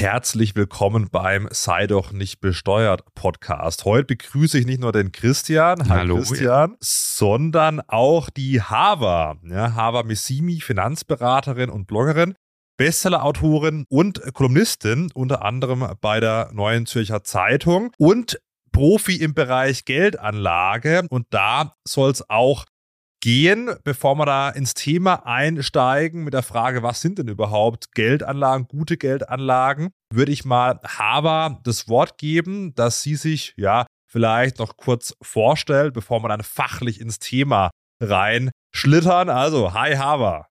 Herzlich willkommen beim Sei doch nicht besteuert Podcast. Heute begrüße ich nicht nur den Christian, hallo Christian, ja. sondern auch die Hava, ja, Hava Missimi, Finanzberaterin und Bloggerin, Bestsellerautorin und Kolumnistin, unter anderem bei der Neuen Zürcher Zeitung und Profi im Bereich Geldanlage. Und da soll es auch gehen, bevor wir da ins Thema einsteigen mit der Frage, was sind denn überhaupt Geldanlagen, gute Geldanlagen, würde ich mal Haber das Wort geben, dass sie sich ja vielleicht noch kurz vorstellt, bevor wir dann fachlich ins Thema rein schlittern. Also, hi Haber.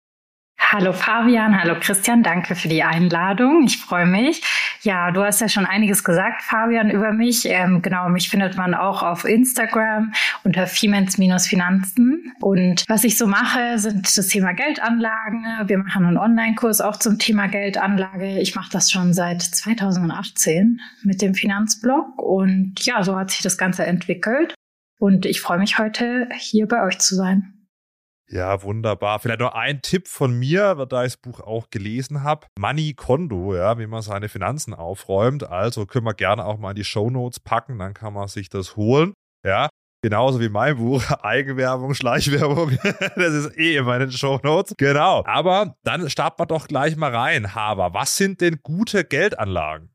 Hallo Fabian, hallo Christian, danke für die Einladung. Ich freue mich. Ja, du hast ja schon einiges gesagt, Fabian, über mich. Ähm, genau, mich findet man auch auf Instagram unter Femens-Finanzen. Und was ich so mache, sind das Thema Geldanlagen. Wir machen einen Online-Kurs auch zum Thema Geldanlage. Ich mache das schon seit 2018 mit dem Finanzblog. Und ja, so hat sich das Ganze entwickelt. Und ich freue mich heute, hier bei euch zu sein. Ja, wunderbar. Vielleicht noch ein Tipp von mir, da ich das Buch auch gelesen habe. Money Kondo, ja, wie man seine Finanzen aufräumt. Also können wir gerne auch mal in die Show Notes packen, dann kann man sich das holen. Ja, Genauso wie mein Buch, Eigenwerbung, Schleichwerbung. das ist eh in meinen Show Notes. Genau. Aber dann starten wir doch gleich mal rein, Haber. Was sind denn gute Geldanlagen?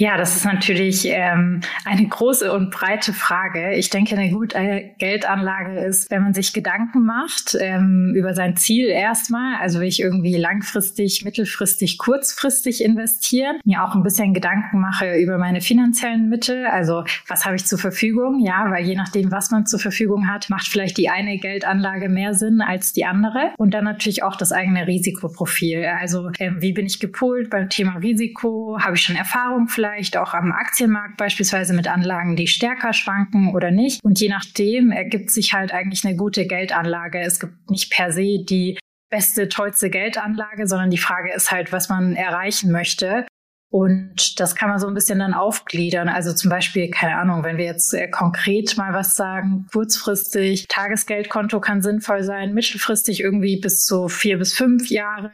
Ja, das ist natürlich ähm, eine große und breite Frage. Ich denke, eine gute Geldanlage ist, wenn man sich Gedanken macht ähm, über sein Ziel erstmal. Also will ich irgendwie langfristig, mittelfristig, kurzfristig investieren. Mir auch ein bisschen Gedanken mache über meine finanziellen Mittel. Also was habe ich zur Verfügung? Ja, weil je nachdem, was man zur Verfügung hat, macht vielleicht die eine Geldanlage mehr Sinn als die andere. Und dann natürlich auch das eigene Risikoprofil. Also ähm, wie bin ich gepolt beim Thema Risiko? Habe ich schon Erfahrung vielleicht? Vielleicht auch am Aktienmarkt beispielsweise mit Anlagen, die stärker schwanken oder nicht. Und je nachdem ergibt sich halt eigentlich eine gute Geldanlage. Es gibt nicht per se die beste, tollste Geldanlage, sondern die Frage ist halt, was man erreichen möchte. Und das kann man so ein bisschen dann aufgliedern. Also zum Beispiel, keine Ahnung, wenn wir jetzt äh, konkret mal was sagen, kurzfristig, Tagesgeldkonto kann sinnvoll sein, mittelfristig irgendwie bis zu vier bis fünf Jahre,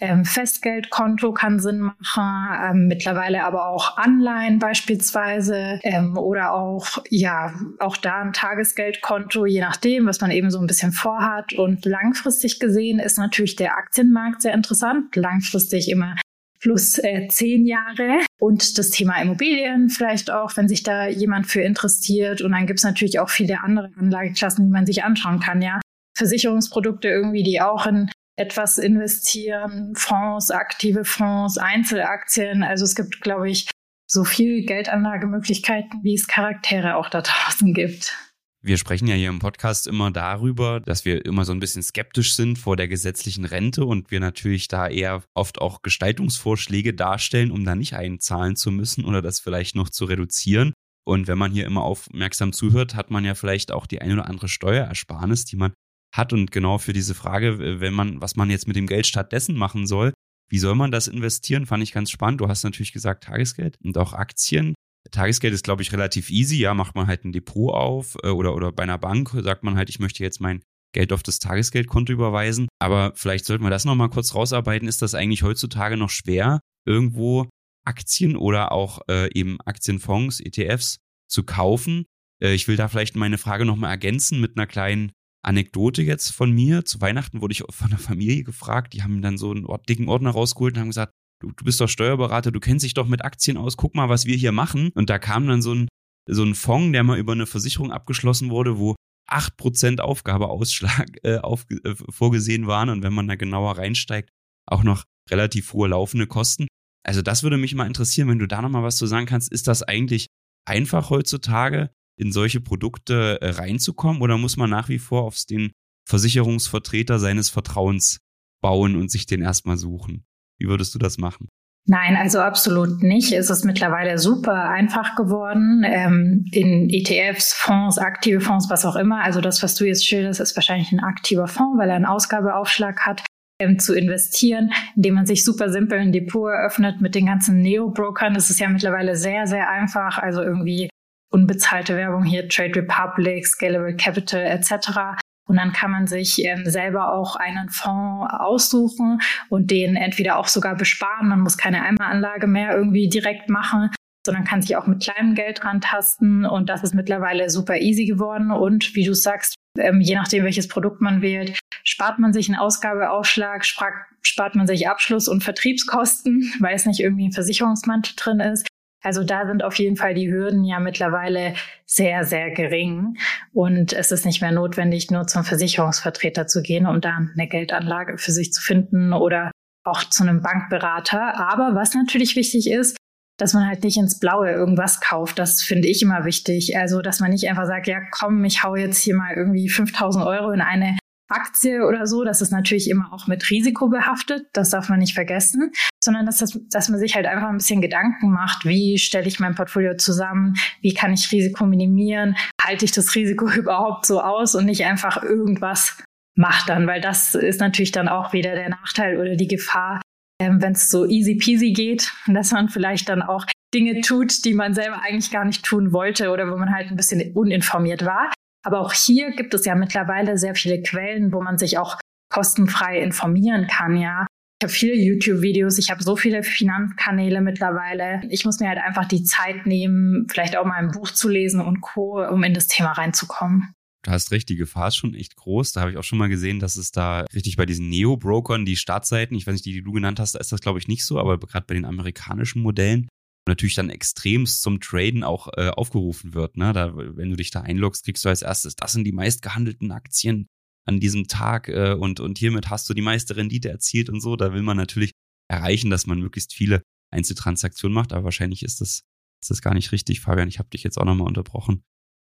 ähm, Festgeldkonto kann Sinn machen, ähm, mittlerweile aber auch Anleihen beispielsweise ähm, oder auch, ja, auch da ein Tagesgeldkonto, je nachdem, was man eben so ein bisschen vorhat. Und langfristig gesehen ist natürlich der Aktienmarkt sehr interessant. Langfristig immer plus äh, zehn Jahre. Und das Thema Immobilien vielleicht auch, wenn sich da jemand für interessiert. Und dann gibt's natürlich auch viele andere Anlageklassen, die man sich anschauen kann, ja. Versicherungsprodukte irgendwie, die auch in etwas investieren, Fonds, aktive Fonds, Einzelaktien. Also es gibt, glaube ich, so viel Geldanlagemöglichkeiten, wie es Charaktere auch da draußen gibt. Wir sprechen ja hier im Podcast immer darüber, dass wir immer so ein bisschen skeptisch sind vor der gesetzlichen Rente und wir natürlich da eher oft auch Gestaltungsvorschläge darstellen, um da nicht einzahlen zu müssen oder das vielleicht noch zu reduzieren. Und wenn man hier immer aufmerksam zuhört, hat man ja vielleicht auch die ein oder andere Steuerersparnis, die man hat. Und genau für diese Frage, wenn man, was man jetzt mit dem Geld stattdessen machen soll, wie soll man das investieren, fand ich ganz spannend. Du hast natürlich gesagt Tagesgeld und auch Aktien. Tagesgeld ist, glaube ich, relativ easy. Ja, macht man halt ein Depot auf äh, oder, oder bei einer Bank sagt man halt, ich möchte jetzt mein Geld auf das Tagesgeldkonto überweisen. Aber vielleicht sollten wir das nochmal kurz rausarbeiten. Ist das eigentlich heutzutage noch schwer, irgendwo Aktien oder auch äh, eben Aktienfonds, ETFs zu kaufen? Äh, ich will da vielleicht meine Frage nochmal ergänzen mit einer kleinen Anekdote jetzt von mir. Zu Weihnachten wurde ich von der Familie gefragt. Die haben dann so einen dicken Ordner rausgeholt und haben gesagt, du, du bist doch Steuerberater, du kennst dich doch mit Aktien aus, guck mal, was wir hier machen. Und da kam dann so ein, so ein Fonds, der mal über eine Versicherung abgeschlossen wurde, wo 8% Aufgabeausschlag äh, auf, äh, vorgesehen waren und wenn man da genauer reinsteigt, auch noch relativ hohe laufende Kosten. Also das würde mich mal interessieren, wenn du da nochmal was zu sagen kannst. Ist das eigentlich einfach heutzutage, in solche Produkte äh, reinzukommen oder muss man nach wie vor auf den Versicherungsvertreter seines Vertrauens bauen und sich den erstmal suchen? Wie würdest du das machen? Nein, also absolut nicht. Es ist mittlerweile super einfach geworden ähm, in ETFs, Fonds, aktive Fonds, was auch immer. Also das, was du jetzt schilderst, ist wahrscheinlich ein aktiver Fonds, weil er einen Ausgabeaufschlag hat, ähm, zu investieren, indem man sich super simpel ein Depot eröffnet mit den ganzen Neo-Brokern. Das ist ja mittlerweile sehr, sehr einfach. Also irgendwie unbezahlte Werbung hier, Trade Republic, Scalable Capital etc. Und dann kann man sich ähm, selber auch einen Fonds aussuchen und den entweder auch sogar besparen. Man muss keine Einmalanlage mehr irgendwie direkt machen, sondern kann sich auch mit kleinem Geld rantasten. Und das ist mittlerweile super easy geworden. Und wie du sagst, ähm, je nachdem, welches Produkt man wählt, spart man sich einen Ausgabeaufschlag, spart, spart man sich Abschluss- und Vertriebskosten, weil es nicht irgendwie ein Versicherungsmantel drin ist. Also da sind auf jeden Fall die Hürden ja mittlerweile sehr, sehr gering. Und es ist nicht mehr notwendig, nur zum Versicherungsvertreter zu gehen und da eine Geldanlage für sich zu finden oder auch zu einem Bankberater. Aber was natürlich wichtig ist, dass man halt nicht ins Blaue irgendwas kauft. Das finde ich immer wichtig. Also, dass man nicht einfach sagt, ja, komm, ich hau jetzt hier mal irgendwie 5000 Euro in eine Aktie oder so, das ist natürlich immer auch mit Risiko behaftet, das darf man nicht vergessen, sondern dass, das, dass man sich halt einfach ein bisschen Gedanken macht, wie stelle ich mein Portfolio zusammen, wie kann ich Risiko minimieren, halte ich das Risiko überhaupt so aus und nicht einfach irgendwas macht dann, weil das ist natürlich dann auch wieder der Nachteil oder die Gefahr, ähm, wenn es so easy peasy geht, dass man vielleicht dann auch Dinge tut, die man selber eigentlich gar nicht tun wollte oder wo man halt ein bisschen uninformiert war. Aber auch hier gibt es ja mittlerweile sehr viele Quellen, wo man sich auch kostenfrei informieren kann, ja. Ich habe viele YouTube-Videos, ich habe so viele Finanzkanäle mittlerweile. Ich muss mir halt einfach die Zeit nehmen, vielleicht auch mal ein Buch zu lesen und Co., um in das Thema reinzukommen. Du hast recht, die Gefahr ist schon echt groß. Da habe ich auch schon mal gesehen, dass es da richtig bei diesen Neo-Brokern, die Startseiten, ich weiß nicht, die, die du genannt hast, da ist das glaube ich nicht so, aber gerade bei den amerikanischen Modellen, natürlich dann extremst zum Traden auch äh, aufgerufen wird. Ne? Da, wenn du dich da einloggst, kriegst du als erstes, das sind die meistgehandelten Aktien an diesem Tag äh, und, und hiermit hast du die meiste Rendite erzielt und so. Da will man natürlich erreichen, dass man möglichst viele Einzeltransaktionen macht, aber wahrscheinlich ist das, ist das gar nicht richtig, Fabian. Ich habe dich jetzt auch nochmal unterbrochen.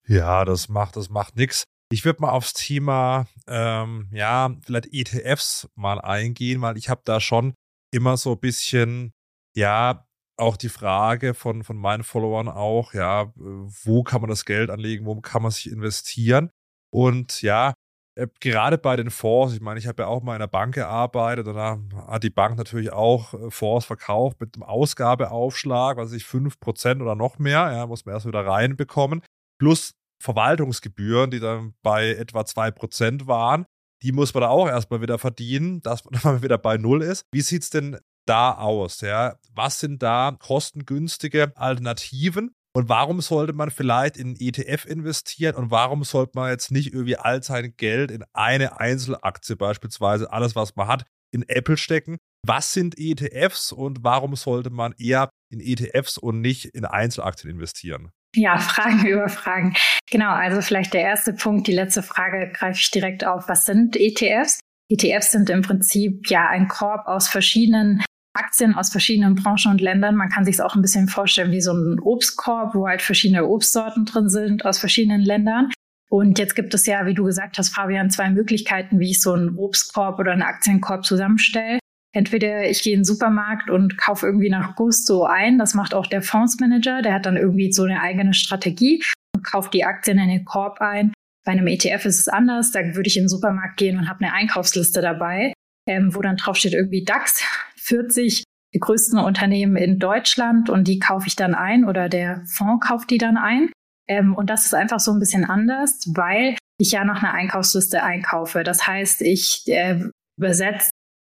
Ja, das macht, das macht nix. Ich würde mal aufs Thema, ähm, ja, vielleicht ETFs mal eingehen, weil ich habe da schon immer so ein bisschen, ja, auch die Frage von, von meinen Followern auch, ja, wo kann man das Geld anlegen, wo kann man sich investieren? Und ja, äh, gerade bei den Fonds, ich meine, ich habe ja auch mal in der Bank gearbeitet und da hat die Bank natürlich auch äh, Fonds verkauft mit einem Ausgabeaufschlag, was ich 5% oder noch mehr, ja, muss man erst wieder reinbekommen, plus Verwaltungsgebühren, die dann bei etwa 2% waren. Die muss man da auch erstmal wieder verdienen, dass man dann wieder bei Null ist. Wie sieht es denn da aus? Ja? Was sind da kostengünstige Alternativen? Und warum sollte man vielleicht in ETF investieren und warum sollte man jetzt nicht irgendwie all sein Geld in eine Einzelaktie, beispielsweise alles, was man hat, in Apple stecken? Was sind ETFs und warum sollte man eher in ETFs und nicht in Einzelaktien investieren? Ja, Fragen über Fragen. Genau, also vielleicht der erste Punkt, die letzte Frage greife ich direkt auf. Was sind ETFs? ETFs sind im Prinzip ja ein Korb aus verschiedenen Aktien aus verschiedenen Branchen und Ländern. Man kann sich es auch ein bisschen vorstellen wie so ein Obstkorb, wo halt verschiedene Obstsorten drin sind aus verschiedenen Ländern. Und jetzt gibt es ja, wie du gesagt hast, Fabian, zwei Möglichkeiten, wie ich so einen Obstkorb oder einen Aktienkorb zusammenstelle. Entweder ich gehe in den Supermarkt und kaufe irgendwie nach Gusto ein. Das macht auch der Fondsmanager. Der hat dann irgendwie so eine eigene Strategie und kauft die Aktien in den Korb ein. Bei einem ETF ist es anders. Da würde ich in den Supermarkt gehen und habe eine Einkaufsliste dabei, ähm, wo dann drauf steht irgendwie DAX 40 die größten Unternehmen in Deutschland und die kaufe ich dann ein oder der Fonds kauft die dann ein. Ähm, und das ist einfach so ein bisschen anders, weil ich ja nach einer Einkaufsliste einkaufe. Das heißt, ich äh, übersetze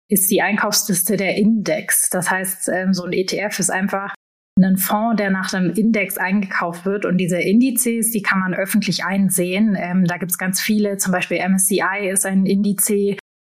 ist die Einkaufsliste der Index. Das heißt, ähm, so ein ETF ist einfach ein Fonds, der nach einem Index eingekauft wird. Und diese Indizes, die kann man öffentlich einsehen. Ähm, da gibt es ganz viele, zum Beispiel MSCI ist ein Indiz,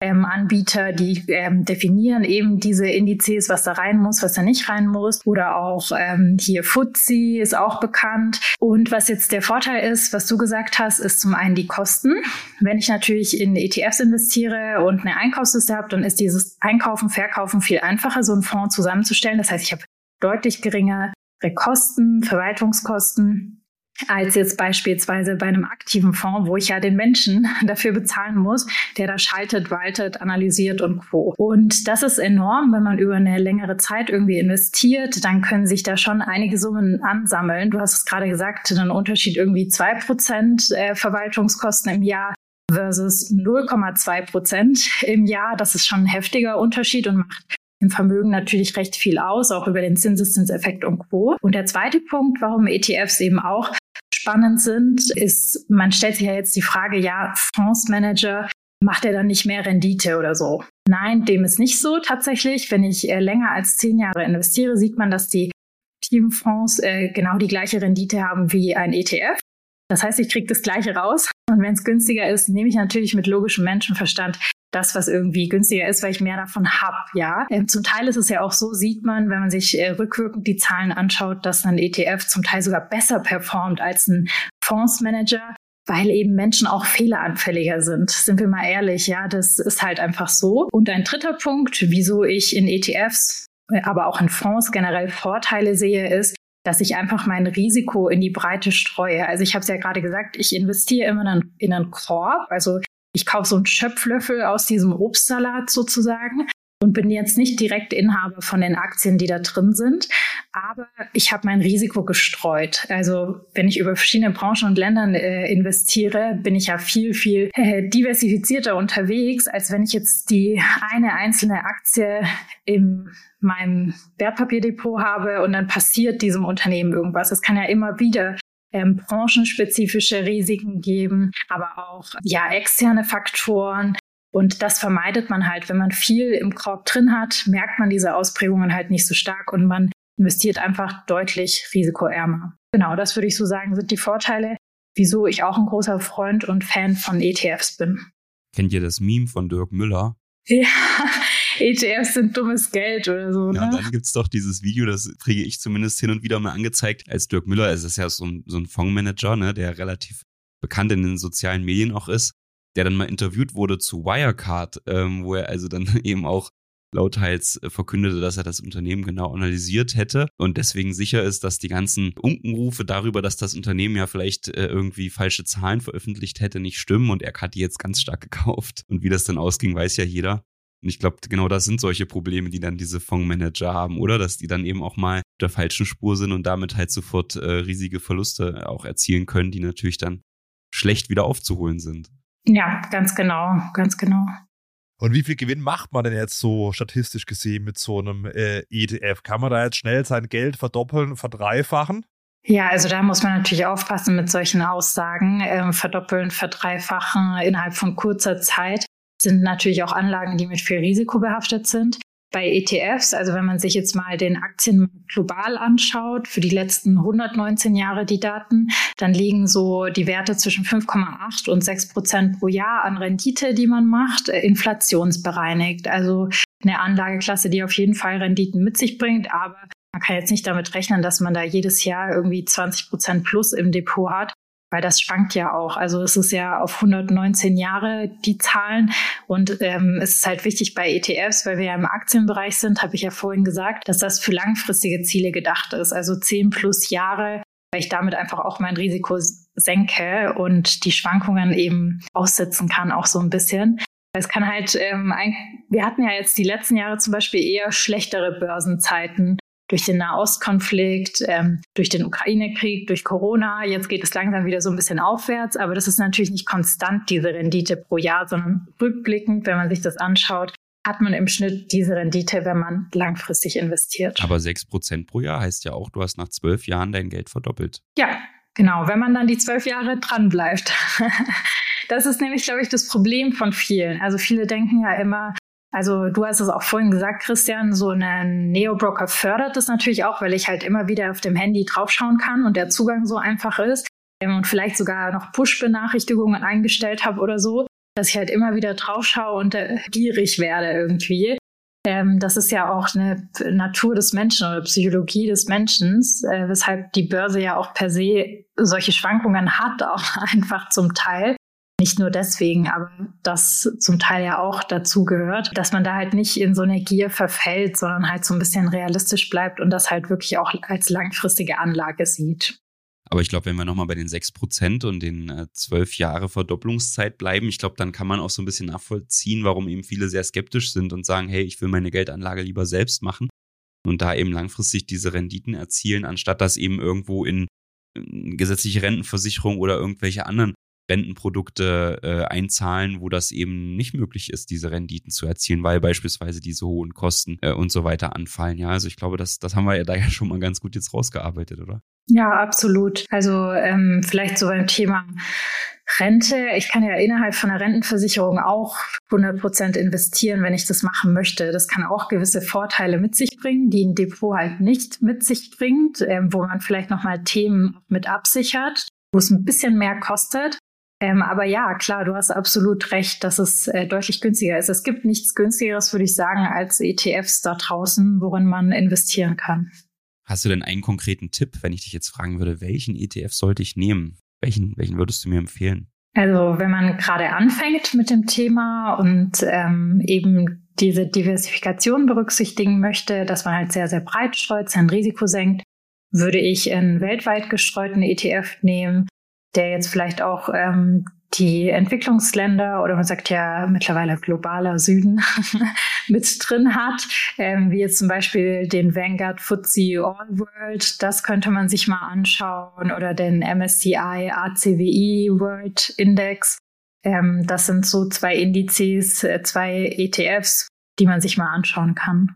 ähm, Anbieter, die ähm, definieren eben diese Indizes, was da rein muss, was da nicht rein muss. Oder auch ähm, hier FTSE ist auch bekannt. Und was jetzt der Vorteil ist, was du gesagt hast, ist zum einen die Kosten. Wenn ich natürlich in ETFs investiere und eine Einkaufsliste habe, dann ist dieses Einkaufen, Verkaufen viel einfacher, so einen Fonds zusammenzustellen. Das heißt, ich habe deutlich geringere Kosten, Verwaltungskosten als jetzt beispielsweise bei einem aktiven Fonds, wo ich ja den Menschen dafür bezahlen muss, der da schaltet, waltet, analysiert und co. Und das ist enorm, wenn man über eine längere Zeit irgendwie investiert, dann können sich da schon einige Summen ansammeln. Du hast es gerade gesagt, ein Unterschied irgendwie zwei Prozent äh, Verwaltungskosten im Jahr versus 0,2 Prozent im Jahr. Das ist schon ein heftiger Unterschied und macht im Vermögen natürlich recht viel aus, auch über den Zinseszinseffekt und Co. Und der zweite Punkt, warum ETFs eben auch spannend sind, ist, man stellt sich ja jetzt die Frage, ja, Fondsmanager, macht er dann nicht mehr Rendite oder so? Nein, dem ist nicht so tatsächlich. Wenn ich äh, länger als zehn Jahre investiere, sieht man, dass die Teamfonds äh, genau die gleiche Rendite haben wie ein ETF. Das heißt, ich kriege das gleiche raus. Und wenn es günstiger ist, nehme ich natürlich mit logischem Menschenverstand das, was irgendwie günstiger ist, weil ich mehr davon habe. Ja, ähm, zum Teil ist es ja auch so, sieht man, wenn man sich äh, rückwirkend die Zahlen anschaut, dass ein ETF zum Teil sogar besser performt als ein Fondsmanager, weil eben Menschen auch fehleranfälliger sind. Sind wir mal ehrlich, ja, das ist halt einfach so. Und ein dritter Punkt, wieso ich in ETFs, äh, aber auch in Fonds generell Vorteile sehe, ist, dass ich einfach mein Risiko in die Breite streue. Also ich habe es ja gerade gesagt, ich investiere immer in einen Korb. Also ich kaufe so einen Schöpflöffel aus diesem Obstsalat sozusagen und bin jetzt nicht direkt Inhaber von den Aktien, die da drin sind, aber ich habe mein Risiko gestreut. Also wenn ich über verschiedene Branchen und Ländern äh, investiere, bin ich ja viel, viel äh, diversifizierter unterwegs, als wenn ich jetzt die eine einzelne Aktie in meinem Wertpapierdepot habe und dann passiert diesem Unternehmen irgendwas. Es kann ja immer wieder ähm, branchenspezifische Risiken geben, aber auch ja externe Faktoren. Und das vermeidet man halt, wenn man viel im Korb drin hat, merkt man diese Ausprägungen halt nicht so stark und man investiert einfach deutlich risikoärmer. Genau, das würde ich so sagen, sind die Vorteile, wieso ich auch ein großer Freund und Fan von ETFs bin. Kennt ihr das Meme von Dirk Müller? Ja, ETFs sind dummes Geld oder so. Ne? Ja, dann gibt's doch dieses Video, das kriege ich zumindest hin und wieder mal angezeigt, als Dirk Müller, es ist ja so ein, so ein Fondsmanager, ne, der relativ bekannt in den sozialen Medien auch ist, der dann mal interviewt wurde zu Wirecard, ähm, wo er also dann eben auch lauthals äh, verkündete, dass er das Unternehmen genau analysiert hätte und deswegen sicher ist, dass die ganzen Unkenrufe darüber, dass das Unternehmen ja vielleicht äh, irgendwie falsche Zahlen veröffentlicht hätte, nicht stimmen und er hat die jetzt ganz stark gekauft. Und wie das dann ausging, weiß ja jeder. Und ich glaube, genau das sind solche Probleme, die dann diese Fondsmanager haben, oder? Dass die dann eben auch mal auf der falschen Spur sind und damit halt sofort äh, riesige Verluste auch erzielen können, die natürlich dann schlecht wieder aufzuholen sind. Ja, ganz genau, ganz genau. Und wie viel Gewinn macht man denn jetzt so statistisch gesehen mit so einem äh, ETF? Kann man da jetzt schnell sein Geld verdoppeln, verdreifachen? Ja, also da muss man natürlich aufpassen mit solchen Aussagen. Ähm, verdoppeln, verdreifachen innerhalb von kurzer Zeit sind natürlich auch Anlagen, die mit viel Risiko behaftet sind. Bei ETFs, also wenn man sich jetzt mal den Aktienmarkt global anschaut, für die letzten 119 Jahre die Daten, dann liegen so die Werte zwischen 5,8 und 6 Prozent pro Jahr an Rendite, die man macht, äh, inflationsbereinigt. Also eine Anlageklasse, die auf jeden Fall Renditen mit sich bringt, aber man kann jetzt nicht damit rechnen, dass man da jedes Jahr irgendwie 20 Prozent plus im Depot hat weil das schwankt ja auch. Also es ist ja auf 119 Jahre die Zahlen und ähm, es ist halt wichtig bei ETFs, weil wir ja im Aktienbereich sind, habe ich ja vorhin gesagt, dass das für langfristige Ziele gedacht ist, also 10 plus Jahre, weil ich damit einfach auch mein Risiko senke und die Schwankungen eben aussitzen kann, auch so ein bisschen. Es kann halt, ähm, ein, wir hatten ja jetzt die letzten Jahre zum Beispiel eher schlechtere Börsenzeiten durch den Nahostkonflikt, ähm, durch den Ukraine-Krieg, durch Corona. Jetzt geht es langsam wieder so ein bisschen aufwärts, aber das ist natürlich nicht konstant, diese Rendite pro Jahr, sondern rückblickend, wenn man sich das anschaut, hat man im Schnitt diese Rendite, wenn man langfristig investiert. Aber sechs Prozent pro Jahr heißt ja auch, du hast nach zwölf Jahren dein Geld verdoppelt. Ja, genau, wenn man dann die zwölf Jahre dran bleibt. Das ist nämlich, glaube ich, das Problem von vielen. Also viele denken ja immer, also du hast es auch vorhin gesagt, Christian, so ein Neo-Broker fördert das natürlich auch, weil ich halt immer wieder auf dem Handy draufschauen kann und der Zugang so einfach ist ähm, und vielleicht sogar noch Push-Benachrichtigungen eingestellt habe oder so, dass ich halt immer wieder draufschaue und äh, gierig werde irgendwie. Ähm, das ist ja auch eine Natur des Menschen oder Psychologie des Menschen, äh, weshalb die Börse ja auch per se solche Schwankungen hat, auch einfach zum Teil. Nicht nur deswegen, aber das zum Teil ja auch dazu gehört, dass man da halt nicht in so eine Gier verfällt, sondern halt so ein bisschen realistisch bleibt und das halt wirklich auch als langfristige Anlage sieht. Aber ich glaube, wenn wir nochmal bei den 6% und den äh, 12 Jahre Verdopplungszeit bleiben, ich glaube, dann kann man auch so ein bisschen nachvollziehen, warum eben viele sehr skeptisch sind und sagen, hey, ich will meine Geldanlage lieber selbst machen und da eben langfristig diese Renditen erzielen, anstatt das eben irgendwo in gesetzliche Rentenversicherung oder irgendwelche anderen Rentenprodukte äh, einzahlen, wo das eben nicht möglich ist, diese Renditen zu erzielen, weil beispielsweise diese hohen Kosten äh, und so weiter anfallen. Ja, also ich glaube, das, das haben wir ja da ja schon mal ganz gut jetzt rausgearbeitet, oder? Ja, absolut. Also ähm, vielleicht so beim Thema Rente. Ich kann ja innerhalb von einer Rentenversicherung auch 100 Prozent investieren, wenn ich das machen möchte. Das kann auch gewisse Vorteile mit sich bringen, die ein Depot halt nicht mit sich bringt, ähm, wo man vielleicht nochmal Themen mit absichert, wo es ein bisschen mehr kostet. Ähm, aber ja, klar, du hast absolut recht, dass es äh, deutlich günstiger ist. Es gibt nichts günstigeres, würde ich sagen, als ETFs da draußen, worin man investieren kann. Hast du denn einen konkreten Tipp, wenn ich dich jetzt fragen würde, welchen ETF sollte ich nehmen? Welchen, welchen würdest du mir empfehlen? Also wenn man gerade anfängt mit dem Thema und ähm, eben diese Diversifikation berücksichtigen möchte, dass man halt sehr, sehr breit streut, sein Risiko senkt, würde ich einen weltweit gestreuten ETF nehmen, der jetzt vielleicht auch ähm, die Entwicklungsländer oder man sagt ja mittlerweile globaler Süden mit drin hat, ähm, wie jetzt zum Beispiel den Vanguard FTSE All World, das könnte man sich mal anschauen oder den MSCI ACWI World Index. Ähm, das sind so zwei Indizes, äh, zwei ETFs, die man sich mal anschauen kann.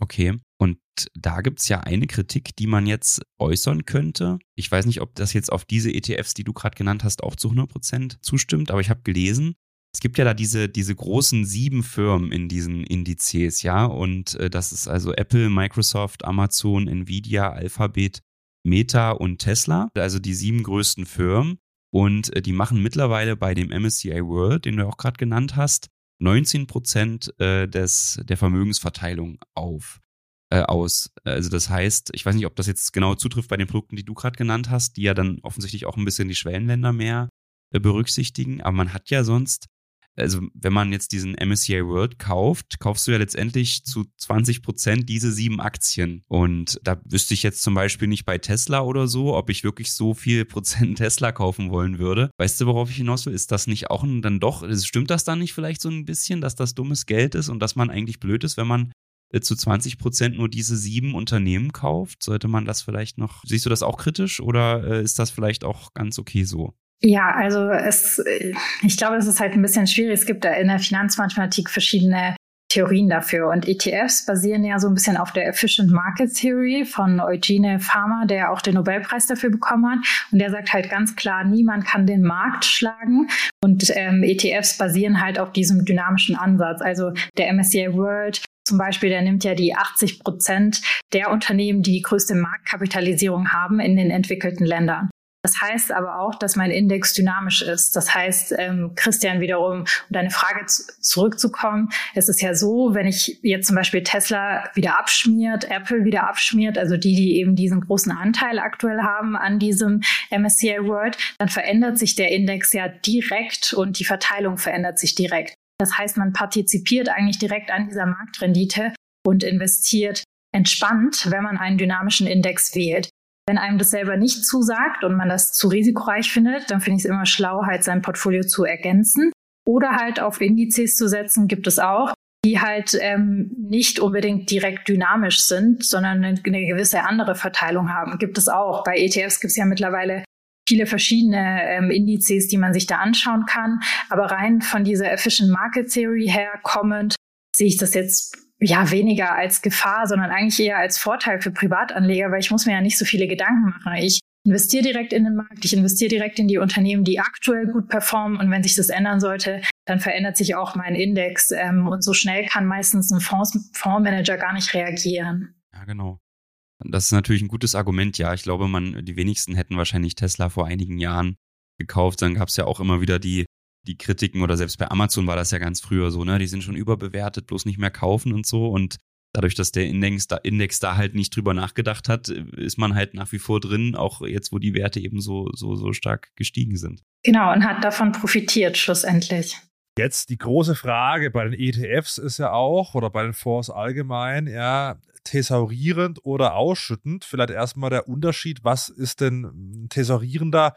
Okay. Und da gibt es ja eine Kritik, die man jetzt äußern könnte. Ich weiß nicht, ob das jetzt auf diese ETFs, die du gerade genannt hast, auch zu 100% zustimmt, aber ich habe gelesen, es gibt ja da diese, diese großen sieben Firmen in diesen Indizes, ja, und äh, das ist also Apple, Microsoft, Amazon, Nvidia, Alphabet, Meta und Tesla, also die sieben größten Firmen. Und äh, die machen mittlerweile bei dem MSCI World, den du auch gerade genannt hast, 19 Prozent äh, der Vermögensverteilung auf äh, aus. Also das heißt, ich weiß nicht, ob das jetzt genau zutrifft bei den Produkten, die du gerade genannt hast, die ja dann offensichtlich auch ein bisschen die Schwellenländer mehr äh, berücksichtigen. Aber man hat ja sonst, also wenn man jetzt diesen MSCI World kauft, kaufst du ja letztendlich zu 20 Prozent diese sieben Aktien. Und da wüsste ich jetzt zum Beispiel nicht bei Tesla oder so, ob ich wirklich so viel Prozent Tesla kaufen wollen würde. Weißt du, worauf ich hinaus will? Ist das nicht auch ein, dann doch, stimmt das dann nicht vielleicht so ein bisschen, dass das dummes Geld ist und dass man eigentlich blöd ist, wenn man äh, zu 20 Prozent nur diese sieben Unternehmen kauft? Sollte man das vielleicht noch, siehst du das auch kritisch oder äh, ist das vielleicht auch ganz okay so? Ja, also es, ich glaube, es ist halt ein bisschen schwierig. Es gibt da in der Finanzmathematik verschiedene Theorien dafür. Und ETFs basieren ja so ein bisschen auf der Efficient Market Theory von Eugene Farmer, der auch den Nobelpreis dafür bekommen hat. Und der sagt halt ganz klar, niemand kann den Markt schlagen. Und ähm, ETFs basieren halt auf diesem dynamischen Ansatz. Also der MSCI World zum Beispiel, der nimmt ja die 80 Prozent der Unternehmen, die die größte Marktkapitalisierung haben in den entwickelten Ländern. Das heißt aber auch, dass mein Index dynamisch ist. Das heißt, ähm, Christian, wiederum, um deine Frage zu, zurückzukommen, es ist ja so, wenn ich jetzt zum Beispiel Tesla wieder abschmiert, Apple wieder abschmiert, also die, die eben diesen großen Anteil aktuell haben an diesem MSCI World, dann verändert sich der Index ja direkt und die Verteilung verändert sich direkt. Das heißt, man partizipiert eigentlich direkt an dieser Marktrendite und investiert entspannt, wenn man einen dynamischen Index wählt. Wenn einem das selber nicht zusagt und man das zu risikoreich findet, dann finde ich es immer schlau, halt sein Portfolio zu ergänzen oder halt auf Indizes zu setzen, gibt es auch, die halt ähm, nicht unbedingt direkt dynamisch sind, sondern eine, eine gewisse andere Verteilung haben. Gibt es auch. Bei ETFs gibt es ja mittlerweile viele verschiedene ähm, Indizes, die man sich da anschauen kann. Aber rein von dieser Efficient Market Theory her kommend sehe ich das jetzt ja weniger als Gefahr, sondern eigentlich eher als Vorteil für Privatanleger, weil ich muss mir ja nicht so viele Gedanken machen. Ich investiere direkt in den Markt, ich investiere direkt in die Unternehmen, die aktuell gut performen und wenn sich das ändern sollte, dann verändert sich auch mein Index ähm, und so schnell kann meistens ein Fonds, Fondsmanager gar nicht reagieren. Ja, genau. Das ist natürlich ein gutes Argument, ja. Ich glaube, man, die wenigsten hätten wahrscheinlich Tesla vor einigen Jahren gekauft. Dann gab es ja auch immer wieder die, die Kritiken oder selbst bei Amazon war das ja ganz früher so, ne? Die sind schon überbewertet, bloß nicht mehr kaufen und so. Und dadurch, dass der Index da, Index da halt nicht drüber nachgedacht hat, ist man halt nach wie vor drin, auch jetzt, wo die Werte eben so, so, so stark gestiegen sind. Genau, und hat davon profitiert schlussendlich. Jetzt die große Frage bei den ETFs ist ja auch, oder bei den Fonds allgemein, ja, thesaurierend oder ausschüttend. Vielleicht erstmal der Unterschied, was ist denn ein thesaurierender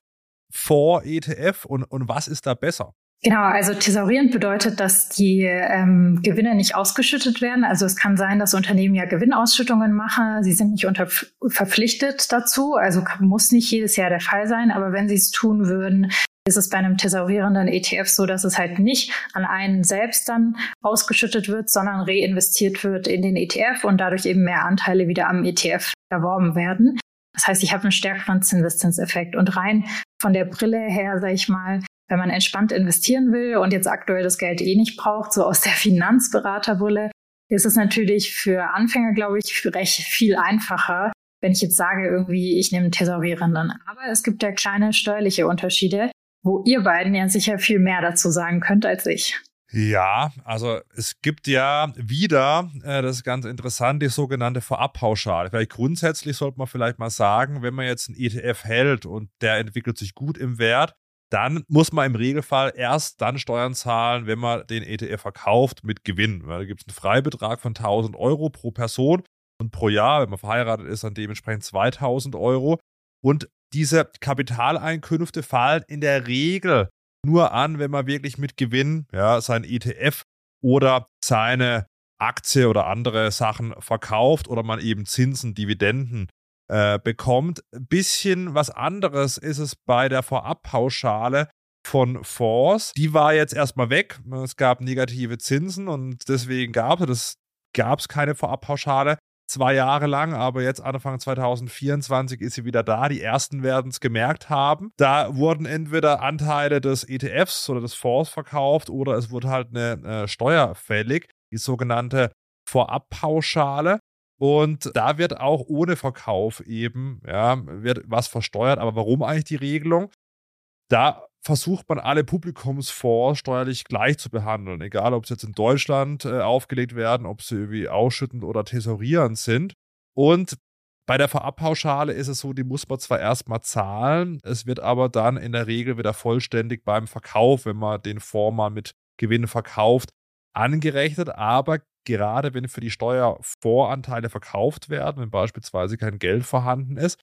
vor ETF und, und was ist da besser? Genau, also thesaurierend bedeutet, dass die ähm, Gewinne nicht ausgeschüttet werden. Also es kann sein, dass Unternehmen ja Gewinnausschüttungen machen. Sie sind nicht unter, verpflichtet dazu. Also muss nicht jedes Jahr der Fall sein. Aber wenn sie es tun würden, ist es bei einem thesaurierenden ETF so, dass es halt nicht an einen selbst dann ausgeschüttet wird, sondern reinvestiert wird in den ETF und dadurch eben mehr Anteile wieder am ETF erworben werden. Das heißt, ich habe einen stärkeren Zinseszinseffekt. Und rein von der Brille her, sage ich mal, wenn man entspannt investieren will und jetzt aktuell das Geld eh nicht braucht, so aus der Finanzberaterbrille, ist es natürlich für Anfänger, glaube ich, recht viel einfacher, wenn ich jetzt sage, irgendwie, ich nehme Thesaurierenden. Aber es gibt ja kleine steuerliche Unterschiede, wo ihr beiden ja sicher viel mehr dazu sagen könnt als ich. Ja, also es gibt ja wieder, äh, das ist ganz interessant, die sogenannte Vorabpauschale. Vielleicht grundsätzlich sollte man vielleicht mal sagen, wenn man jetzt einen ETF hält und der entwickelt sich gut im Wert, dann muss man im Regelfall erst dann Steuern zahlen, wenn man den ETF verkauft mit Gewinn. Da gibt es einen Freibetrag von 1000 Euro pro Person und pro Jahr, wenn man verheiratet ist, dann dementsprechend 2000 Euro. Und diese Kapitaleinkünfte fallen in der Regel nur an, wenn man wirklich mit Gewinn ja, sein ETF oder seine Aktie oder andere Sachen verkauft oder man eben Zinsen, Dividenden äh, bekommt. Bisschen was anderes ist es bei der Vorabpauschale von Fonds. Die war jetzt erstmal weg. Es gab negative Zinsen und deswegen gab es, gab es keine Vorabpauschale zwei Jahre lang, aber jetzt Anfang 2024 ist sie wieder da. Die ersten werden es gemerkt haben. Da wurden entweder Anteile des ETFs oder des Fonds verkauft oder es wurde halt eine äh, Steuer fällig, die sogenannte Vorabpauschale. Und da wird auch ohne Verkauf eben, ja, wird was versteuert. Aber warum eigentlich die Regelung? Da versucht man alle Publikumsfonds steuerlich gleich zu behandeln, egal ob sie jetzt in Deutschland äh, aufgelegt werden, ob sie irgendwie ausschüttend oder tesorierend sind. Und bei der Vorabpauschale ist es so, die muss man zwar erstmal zahlen, es wird aber dann in der Regel wieder vollständig beim Verkauf, wenn man den Fonds mal mit Gewinn verkauft, angerechnet. Aber gerade wenn für die Steuer Voranteile verkauft werden, wenn beispielsweise kein Geld vorhanden ist,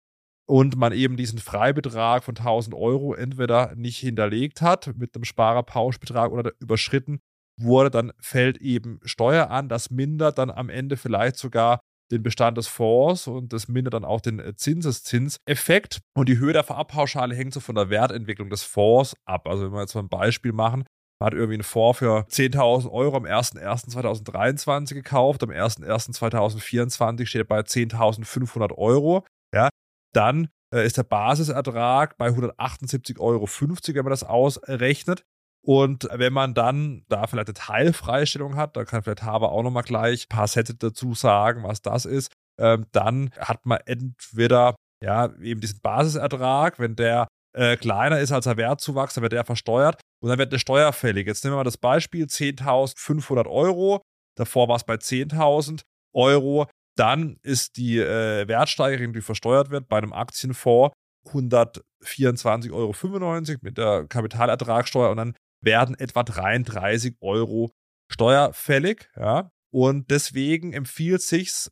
und man eben diesen Freibetrag von 1000 Euro entweder nicht hinterlegt hat mit einem Sparerpauschbetrag oder überschritten wurde, dann fällt eben Steuer an. Das mindert dann am Ende vielleicht sogar den Bestand des Fonds und das mindert dann auch den Zinseszinseffekt. Und die Höhe der Verabpauschale hängt so von der Wertentwicklung des Fonds ab. Also wenn wir jetzt mal ein Beispiel machen, man hat irgendwie einen Fonds für 10.000 Euro am 01.01.2023 gekauft, am 01.01.2024 steht er bei 10.500 Euro. Ja, dann äh, ist der Basisertrag bei 178,50 Euro, wenn man das ausrechnet. Und wenn man dann da vielleicht eine Teilfreistellung hat, da kann vielleicht Haber auch nochmal gleich ein paar Sätze dazu sagen, was das ist, ähm, dann hat man entweder ja eben diesen Basisertrag, wenn der äh, kleiner ist als der Wertzuwachs, dann wird der versteuert und dann wird eine Steuer fällig. Jetzt nehmen wir mal das Beispiel 10.500 Euro, davor war es bei 10.000 Euro, dann ist die äh, Wertsteigerung, die versteuert wird, bei einem Aktienfonds 124,95 Euro mit der Kapitalertragssteuer und dann werden etwa 33 Euro steuerfällig. Ja? Und deswegen empfiehlt sich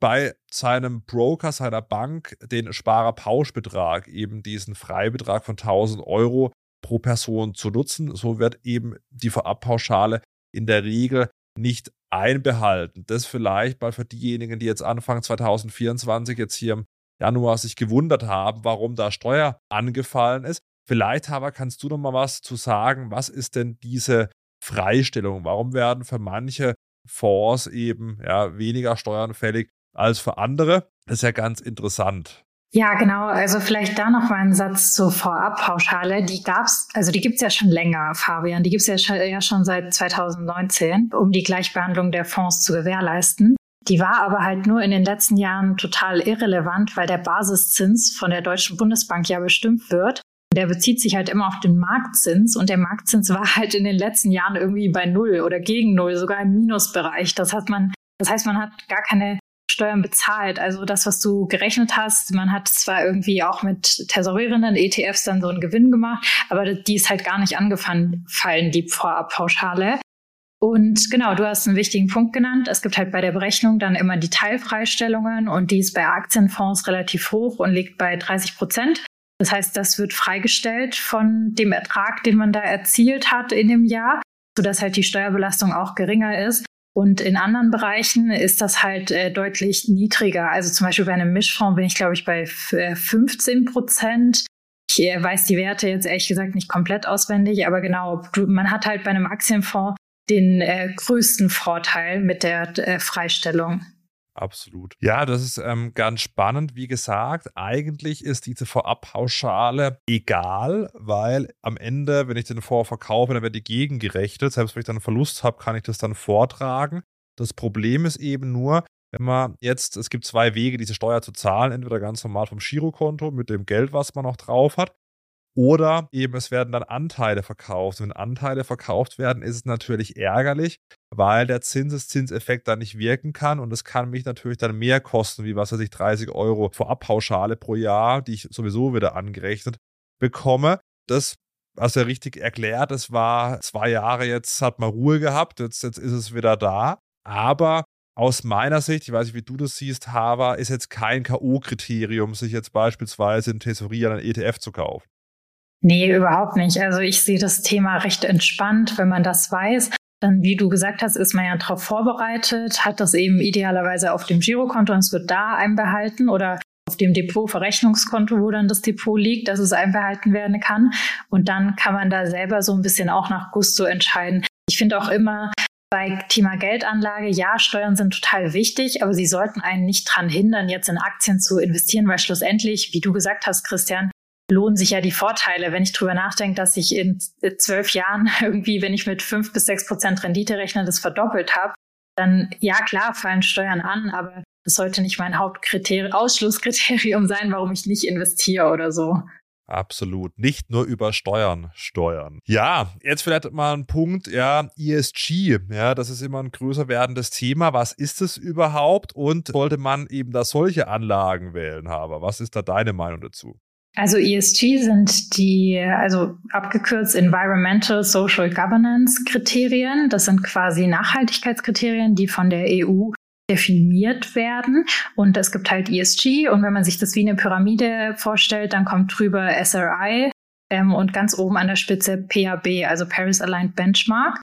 bei seinem Broker, seiner Bank, den Sparerpauschbetrag, eben diesen Freibetrag von 1000 Euro pro Person zu nutzen. So wird eben die Vorabpauschale in der Regel nicht einbehalten. Das vielleicht mal für diejenigen, die jetzt Anfang 2024 jetzt hier im Januar sich gewundert haben, warum da Steuer angefallen ist. Vielleicht, aber kannst du noch mal was zu sagen? Was ist denn diese Freistellung? Warum werden für manche Fonds eben ja, weniger Steuern fällig als für andere? Das ist ja ganz interessant. Ja, genau. Also vielleicht da noch mal ein Satz zur Vorabpauschale. Die gab's, also die gibt's ja schon länger, Fabian. Die gibt's ja schon, ja schon seit 2019, um die Gleichbehandlung der Fonds zu gewährleisten. Die war aber halt nur in den letzten Jahren total irrelevant, weil der Basiszins von der Deutschen Bundesbank ja bestimmt wird. Der bezieht sich halt immer auf den Marktzins und der Marktzins war halt in den letzten Jahren irgendwie bei Null oder gegen Null, sogar im Minusbereich. Das hat man, das heißt, man hat gar keine Steuern bezahlt. Also das, was du gerechnet hast, man hat zwar irgendwie auch mit tesorierenden ETFs dann so einen Gewinn gemacht, aber die ist halt gar nicht angefallen, die Vorabpauschale. Und genau, du hast einen wichtigen Punkt genannt. Es gibt halt bei der Berechnung dann immer die Teilfreistellungen und die ist bei Aktienfonds relativ hoch und liegt bei 30 Prozent. Das heißt, das wird freigestellt von dem Ertrag, den man da erzielt hat in dem Jahr, sodass halt die Steuerbelastung auch geringer ist. Und in anderen Bereichen ist das halt äh, deutlich niedriger. Also zum Beispiel bei einem Mischfonds bin ich, glaube ich, bei 15 äh, Prozent. Ich äh, weiß die Werte jetzt ehrlich gesagt nicht komplett auswendig, aber genau, man hat halt bei einem Aktienfonds den äh, größten Vorteil mit der äh, Freistellung. Absolut. Ja, das ist ähm, ganz spannend. Wie gesagt, eigentlich ist diese Vorabpauschale egal, weil am Ende, wenn ich den Fonds verkaufe, dann wird die gegengerechnet. Selbst wenn ich dann einen Verlust habe, kann ich das dann vortragen. Das Problem ist eben nur, wenn man jetzt, es gibt zwei Wege, diese Steuer zu zahlen, entweder ganz normal vom Girokonto mit dem Geld, was man noch drauf hat, oder eben es werden dann Anteile verkauft. Und wenn Anteile verkauft werden, ist es natürlich ärgerlich, weil der Zinseszinseffekt dann nicht wirken kann. Und es kann mich natürlich dann mehr kosten, wie was weiß ich, 30 Euro Vorabpauschale pro Jahr, die ich sowieso wieder angerechnet bekomme. Das du ja richtig erklärt, es war zwei Jahre jetzt, hat man Ruhe gehabt, jetzt, jetzt ist es wieder da. Aber aus meiner Sicht, ich weiß nicht, wie du das siehst, Hava, ist jetzt kein K.O.-Kriterium, sich jetzt beispielsweise in Tesorie einen ETF zu kaufen. Nee, überhaupt nicht. Also ich sehe das Thema recht entspannt, wenn man das weiß. Dann, wie du gesagt hast, ist man ja darauf vorbereitet, hat das eben idealerweise auf dem Girokonto und es wird da einbehalten oder auf dem Depotverrechnungskonto, wo dann das Depot liegt, dass es einbehalten werden kann. Und dann kann man da selber so ein bisschen auch nach Gusto entscheiden. Ich finde auch immer, bei Thema Geldanlage, ja, Steuern sind total wichtig, aber sie sollten einen nicht daran hindern, jetzt in Aktien zu investieren, weil schlussendlich, wie du gesagt hast, Christian, lohnen sich ja die Vorteile. Wenn ich drüber nachdenke, dass ich in zwölf Jahren irgendwie, wenn ich mit fünf bis sechs Prozent Rendite rechne, das verdoppelt habe, dann ja klar fallen Steuern an, aber das sollte nicht mein Hauptkriterium, Ausschlusskriterium sein, warum ich nicht investiere oder so. Absolut. Nicht nur über Steuern steuern. Ja, jetzt vielleicht mal ein Punkt, ja, ESG, ja, das ist immer ein größer werdendes Thema. Was ist es überhaupt und sollte man eben da solche Anlagen wählen, Haber? Was ist da deine Meinung dazu? Also ESG sind die, also abgekürzt Environmental Social Governance Kriterien. Das sind quasi Nachhaltigkeitskriterien, die von der EU definiert werden. Und es gibt halt ESG. Und wenn man sich das wie eine Pyramide vorstellt, dann kommt drüber SRI ähm, und ganz oben an der Spitze PAB, also Paris Aligned Benchmark.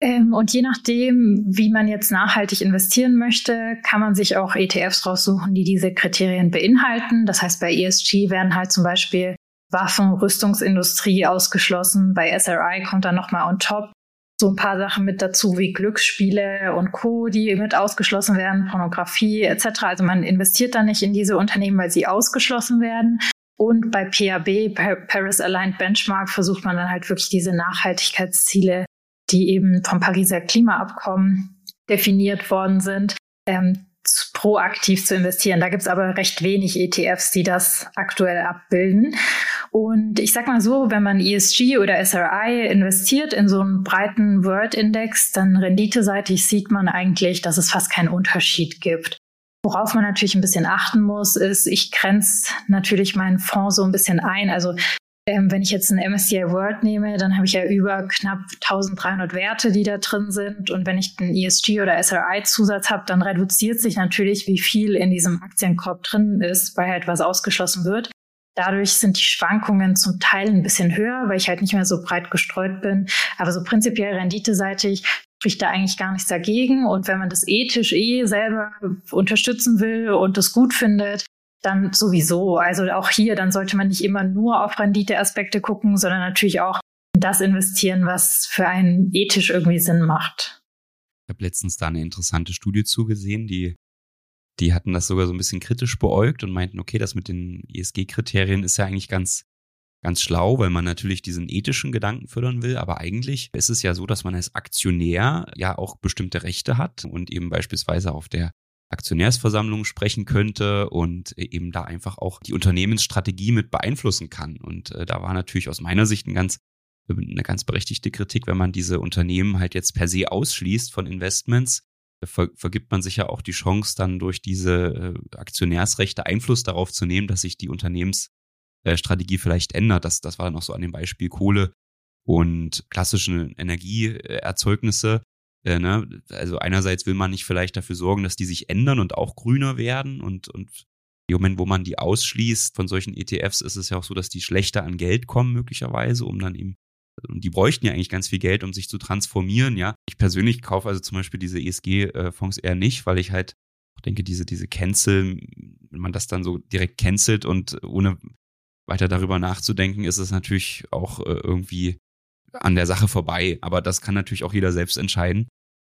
Ähm, und je nachdem, wie man jetzt nachhaltig investieren möchte, kann man sich auch ETFs raussuchen, die diese Kriterien beinhalten. Das heißt, bei ESG werden halt zum Beispiel Waffen, Rüstungsindustrie ausgeschlossen. Bei SRI kommt dann nochmal on top so ein paar Sachen mit dazu wie Glücksspiele und Co., die mit ausgeschlossen werden, Pornografie etc. Also man investiert da nicht in diese Unternehmen, weil sie ausgeschlossen werden. Und bei PAB, Paris Aligned Benchmark, versucht man dann halt wirklich diese Nachhaltigkeitsziele die eben vom Pariser Klimaabkommen definiert worden sind, ähm, proaktiv zu investieren. Da gibt es aber recht wenig ETFs, die das aktuell abbilden. Und ich sag mal so, wenn man ESG oder SRI investiert in so einen breiten World-Index, dann renditeseitig sieht man eigentlich, dass es fast keinen Unterschied gibt. Worauf man natürlich ein bisschen achten muss, ist, ich grenze natürlich meinen Fonds so ein bisschen ein. Also ähm, wenn ich jetzt ein MSCI World nehme, dann habe ich ja über knapp 1300 Werte, die da drin sind. Und wenn ich einen ESG oder SRI-Zusatz habe, dann reduziert sich natürlich, wie viel in diesem Aktienkorb drin ist, weil halt was ausgeschlossen wird. Dadurch sind die Schwankungen zum Teil ein bisschen höher, weil ich halt nicht mehr so breit gestreut bin. Aber so prinzipiell renditeseitig spricht da eigentlich gar nichts dagegen. Und wenn man das ethisch eh selber unterstützen will und das gut findet, dann sowieso. Also auch hier, dann sollte man nicht immer nur auf Renditeaspekte gucken, sondern natürlich auch in das investieren, was für einen ethisch irgendwie Sinn macht. Ich habe letztens da eine interessante Studie zugesehen, die, die hatten das sogar so ein bisschen kritisch beäugt und meinten, okay, das mit den ESG-Kriterien ist ja eigentlich ganz, ganz schlau, weil man natürlich diesen ethischen Gedanken fördern will, aber eigentlich ist es ja so, dass man als Aktionär ja auch bestimmte Rechte hat und eben beispielsweise auf der Aktionärsversammlung sprechen könnte und eben da einfach auch die Unternehmensstrategie mit beeinflussen kann. Und äh, da war natürlich aus meiner Sicht ein ganz, eine ganz berechtigte Kritik, wenn man diese Unternehmen halt jetzt per se ausschließt von Investments, ver vergibt man sich ja auch die Chance, dann durch diese äh, Aktionärsrechte Einfluss darauf zu nehmen, dass sich die Unternehmensstrategie vielleicht ändert. Das, das war noch so an dem Beispiel Kohle und klassische Energieerzeugnisse äh, ne? Also einerseits will man nicht vielleicht dafür sorgen, dass die sich ändern und auch grüner werden und, und im Moment, wo man die ausschließt von solchen ETFs, ist es ja auch so, dass die schlechter an Geld kommen möglicherweise, um dann eben und die bräuchten ja eigentlich ganz viel Geld, um sich zu transformieren, ja. Ich persönlich kaufe also zum Beispiel diese ESG-Fonds eher nicht, weil ich halt denke, diese, diese Cancel, wenn man das dann so direkt cancelt und ohne weiter darüber nachzudenken, ist es natürlich auch äh, irgendwie an der Sache vorbei. Aber das kann natürlich auch jeder selbst entscheiden.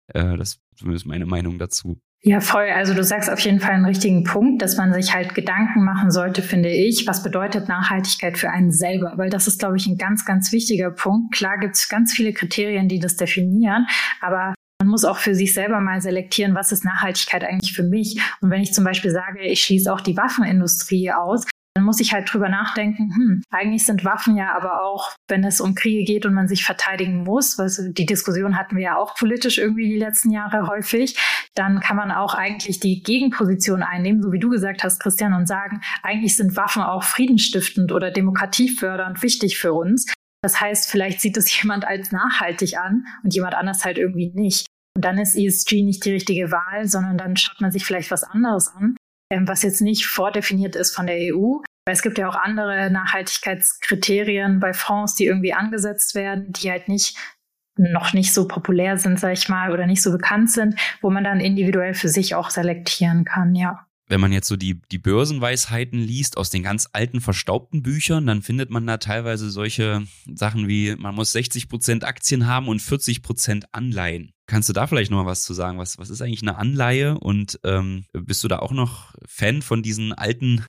Äh, das ist zumindest meine Meinung dazu. Ja, voll. Also du sagst auf jeden Fall einen richtigen Punkt, dass man sich halt Gedanken machen sollte, finde ich. Was bedeutet Nachhaltigkeit für einen selber? Weil das ist, glaube ich, ein ganz, ganz wichtiger Punkt. Klar gibt es ganz viele Kriterien, die das definieren, aber man muss auch für sich selber mal selektieren, was ist Nachhaltigkeit eigentlich für mich. Und wenn ich zum Beispiel sage, ich schließe auch die Waffenindustrie aus, muss ich halt drüber nachdenken, hm, eigentlich sind Waffen ja aber auch, wenn es um Kriege geht und man sich verteidigen muss, was die Diskussion hatten wir ja auch politisch irgendwie die letzten Jahre häufig, dann kann man auch eigentlich die Gegenposition einnehmen, so wie du gesagt hast, Christian, und sagen, eigentlich sind Waffen auch friedensstiftend oder demokratiefördernd wichtig für uns. Das heißt, vielleicht sieht es jemand als nachhaltig an und jemand anders halt irgendwie nicht. Und dann ist ESG nicht die richtige Wahl, sondern dann schaut man sich vielleicht was anderes an ähm, was jetzt nicht vordefiniert ist von der EU. Weil es gibt ja auch andere Nachhaltigkeitskriterien bei Fonds, die irgendwie angesetzt werden, die halt nicht noch nicht so populär sind, sag ich mal, oder nicht so bekannt sind, wo man dann individuell für sich auch selektieren kann, ja wenn man jetzt so die, die Börsenweisheiten liest aus den ganz alten, verstaubten Büchern, dann findet man da teilweise solche Sachen wie, man muss 60 Prozent Aktien haben und 40 Prozent Anleihen. Kannst du da vielleicht noch mal was zu sagen? Was, was ist eigentlich eine Anleihe? Und ähm, bist du da auch noch Fan von diesen alten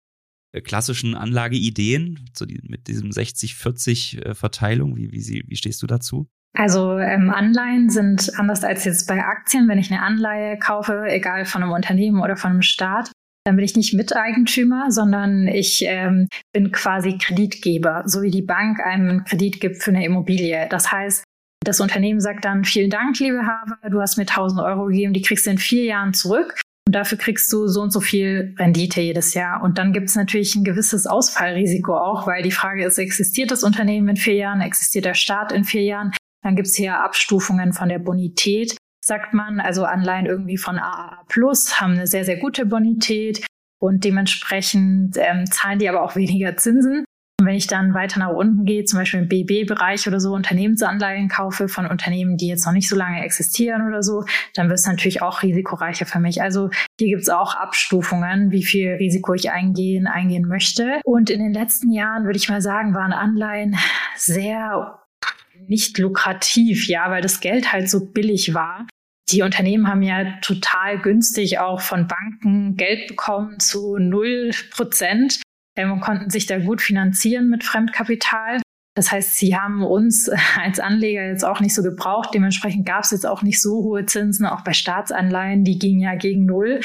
klassischen Anlageideen, so die, mit diesem 60-40 äh, Verteilung? Wie, wie, wie stehst du dazu? Also ähm, Anleihen sind anders als jetzt bei Aktien. Wenn ich eine Anleihe kaufe, egal von einem Unternehmen oder von einem Staat, dann bin ich nicht Miteigentümer, sondern ich ähm, bin quasi Kreditgeber, so wie die Bank einem einen Kredit gibt für eine Immobilie. Das heißt, das Unternehmen sagt dann, vielen Dank, liebe Haber, du hast mir 1000 Euro gegeben, die kriegst du in vier Jahren zurück. Und dafür kriegst du so und so viel Rendite jedes Jahr. Und dann gibt es natürlich ein gewisses Ausfallrisiko auch, weil die Frage ist, existiert das Unternehmen in vier Jahren, existiert der Staat in vier Jahren? Dann gibt es hier Abstufungen von der Bonität sagt man. Also Anleihen irgendwie von AAA Plus haben eine sehr, sehr gute Bonität und dementsprechend ähm, zahlen die aber auch weniger Zinsen. Und wenn ich dann weiter nach unten gehe, zum Beispiel im BB-Bereich oder so, Unternehmensanleihen kaufe von Unternehmen, die jetzt noch nicht so lange existieren oder so, dann wird es natürlich auch risikoreicher für mich. Also hier gibt es auch Abstufungen, wie viel Risiko ich eingehen, eingehen möchte. Und in den letzten Jahren, würde ich mal sagen, waren Anleihen sehr nicht lukrativ, ja, weil das Geld halt so billig war. Die Unternehmen haben ja total günstig auch von Banken Geld bekommen zu null Prozent ähm, konnten sich da gut finanzieren mit Fremdkapital. Das heißt, sie haben uns als Anleger jetzt auch nicht so gebraucht. Dementsprechend gab es jetzt auch nicht so hohe Zinsen, auch bei Staatsanleihen, die gingen ja gegen Null.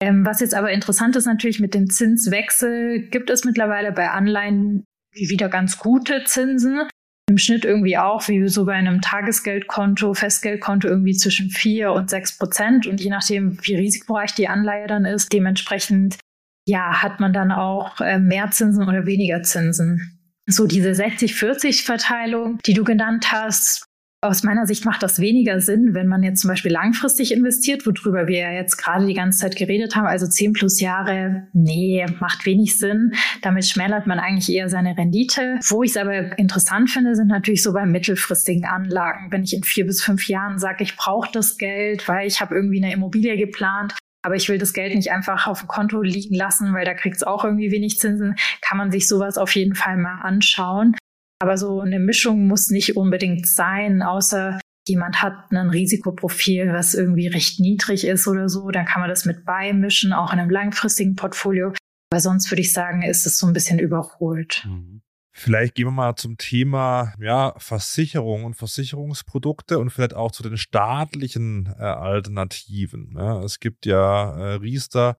Ähm, was jetzt aber interessant ist natürlich mit dem Zinswechsel, gibt es mittlerweile bei Anleihen wieder ganz gute Zinsen im Schnitt irgendwie auch, wie so bei einem Tagesgeldkonto, Festgeldkonto irgendwie zwischen vier und sechs Prozent. Und je nachdem, wie risikoreich die Anleihe dann ist, dementsprechend, ja, hat man dann auch äh, mehr Zinsen oder weniger Zinsen. So diese 60-40-Verteilung, die du genannt hast, aus meiner Sicht macht das weniger Sinn, wenn man jetzt zum Beispiel langfristig investiert, worüber wir ja jetzt gerade die ganze Zeit geredet haben. Also 10 plus Jahre, nee, macht wenig Sinn. Damit schmälert man eigentlich eher seine Rendite. Wo ich es aber interessant finde, sind natürlich so bei mittelfristigen Anlagen. Wenn ich in vier bis fünf Jahren sage, ich brauche das Geld, weil ich habe irgendwie eine Immobilie geplant, aber ich will das Geld nicht einfach auf dem Konto liegen lassen, weil da kriegt es auch irgendwie wenig Zinsen, kann man sich sowas auf jeden Fall mal anschauen. Aber so eine Mischung muss nicht unbedingt sein, außer jemand hat ein Risikoprofil, was irgendwie recht niedrig ist oder so, dann kann man das mit beimischen, auch in einem langfristigen Portfolio. Aber sonst würde ich sagen, ist es so ein bisschen überholt. Mhm. Vielleicht gehen wir mal zum Thema ja, Versicherung und Versicherungsprodukte und vielleicht auch zu den staatlichen äh, Alternativen. Ja, es gibt ja äh, Riester,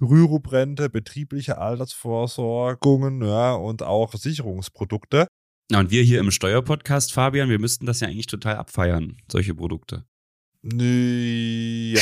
Rürup-Rente, betriebliche Altersvorsorgungen ja, und auch Versicherungsprodukte. Ja, und wir hier im Steuerpodcast, Fabian, wir müssten das ja eigentlich total abfeiern, solche Produkte. Ja.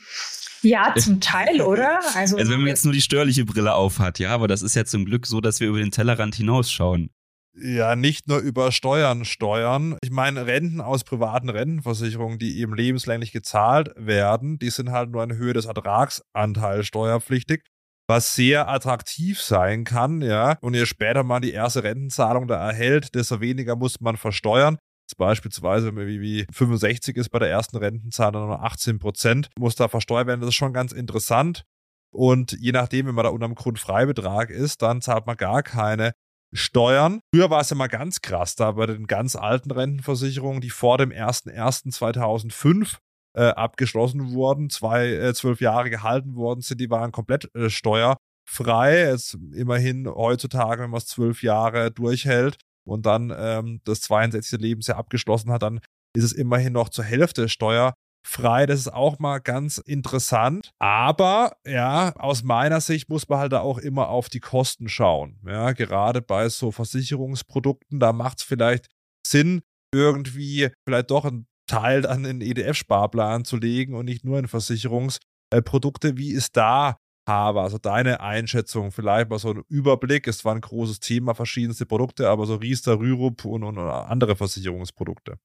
ja, zum Teil, oder? Also, also wenn man jetzt nur die steuerliche Brille aufhat, ja, aber das ist ja zum Glück so, dass wir über den Tellerrand hinausschauen. Ja, nicht nur über Steuern steuern. Ich meine, Renten aus privaten Rentenversicherungen, die eben lebenslänglich gezahlt werden, die sind halt nur in Höhe des Ertragsanteils steuerpflichtig was sehr attraktiv sein kann, ja. Und je später man die erste Rentenzahlung da erhält, desto weniger muss man versteuern. Beispielsweise, wenn man wie, wie 65 ist bei der ersten Rentenzahlung nur 18 Prozent, muss da versteuert werden. Das ist schon ganz interessant. Und je nachdem, wenn man da unter dem Grundfreibetrag ist, dann zahlt man gar keine Steuern. Früher war es ja mal ganz krass, da bei den ganz alten Rentenversicherungen, die vor dem 01.01.2005 äh, abgeschlossen wurden, zwei, äh, zwölf Jahre gehalten worden sind, die waren komplett äh, steuerfrei. Es, immerhin heutzutage, wenn man es zwölf Jahre durchhält und dann ähm, das 62. Lebensjahr abgeschlossen hat, dann ist es immerhin noch zur Hälfte steuerfrei. Das ist auch mal ganz interessant. Aber ja, aus meiner Sicht muss man halt da auch immer auf die Kosten schauen. Ja, gerade bei so Versicherungsprodukten, da macht es vielleicht Sinn, irgendwie vielleicht doch ein Teil dann in EDF-Sparplan zu legen und nicht nur in Versicherungsprodukte. Wie ist da Haber? Also deine Einschätzung, vielleicht mal so ein Überblick. Es war ein großes Thema, verschiedenste Produkte, aber so Riester, Rürup und, und andere Versicherungsprodukte.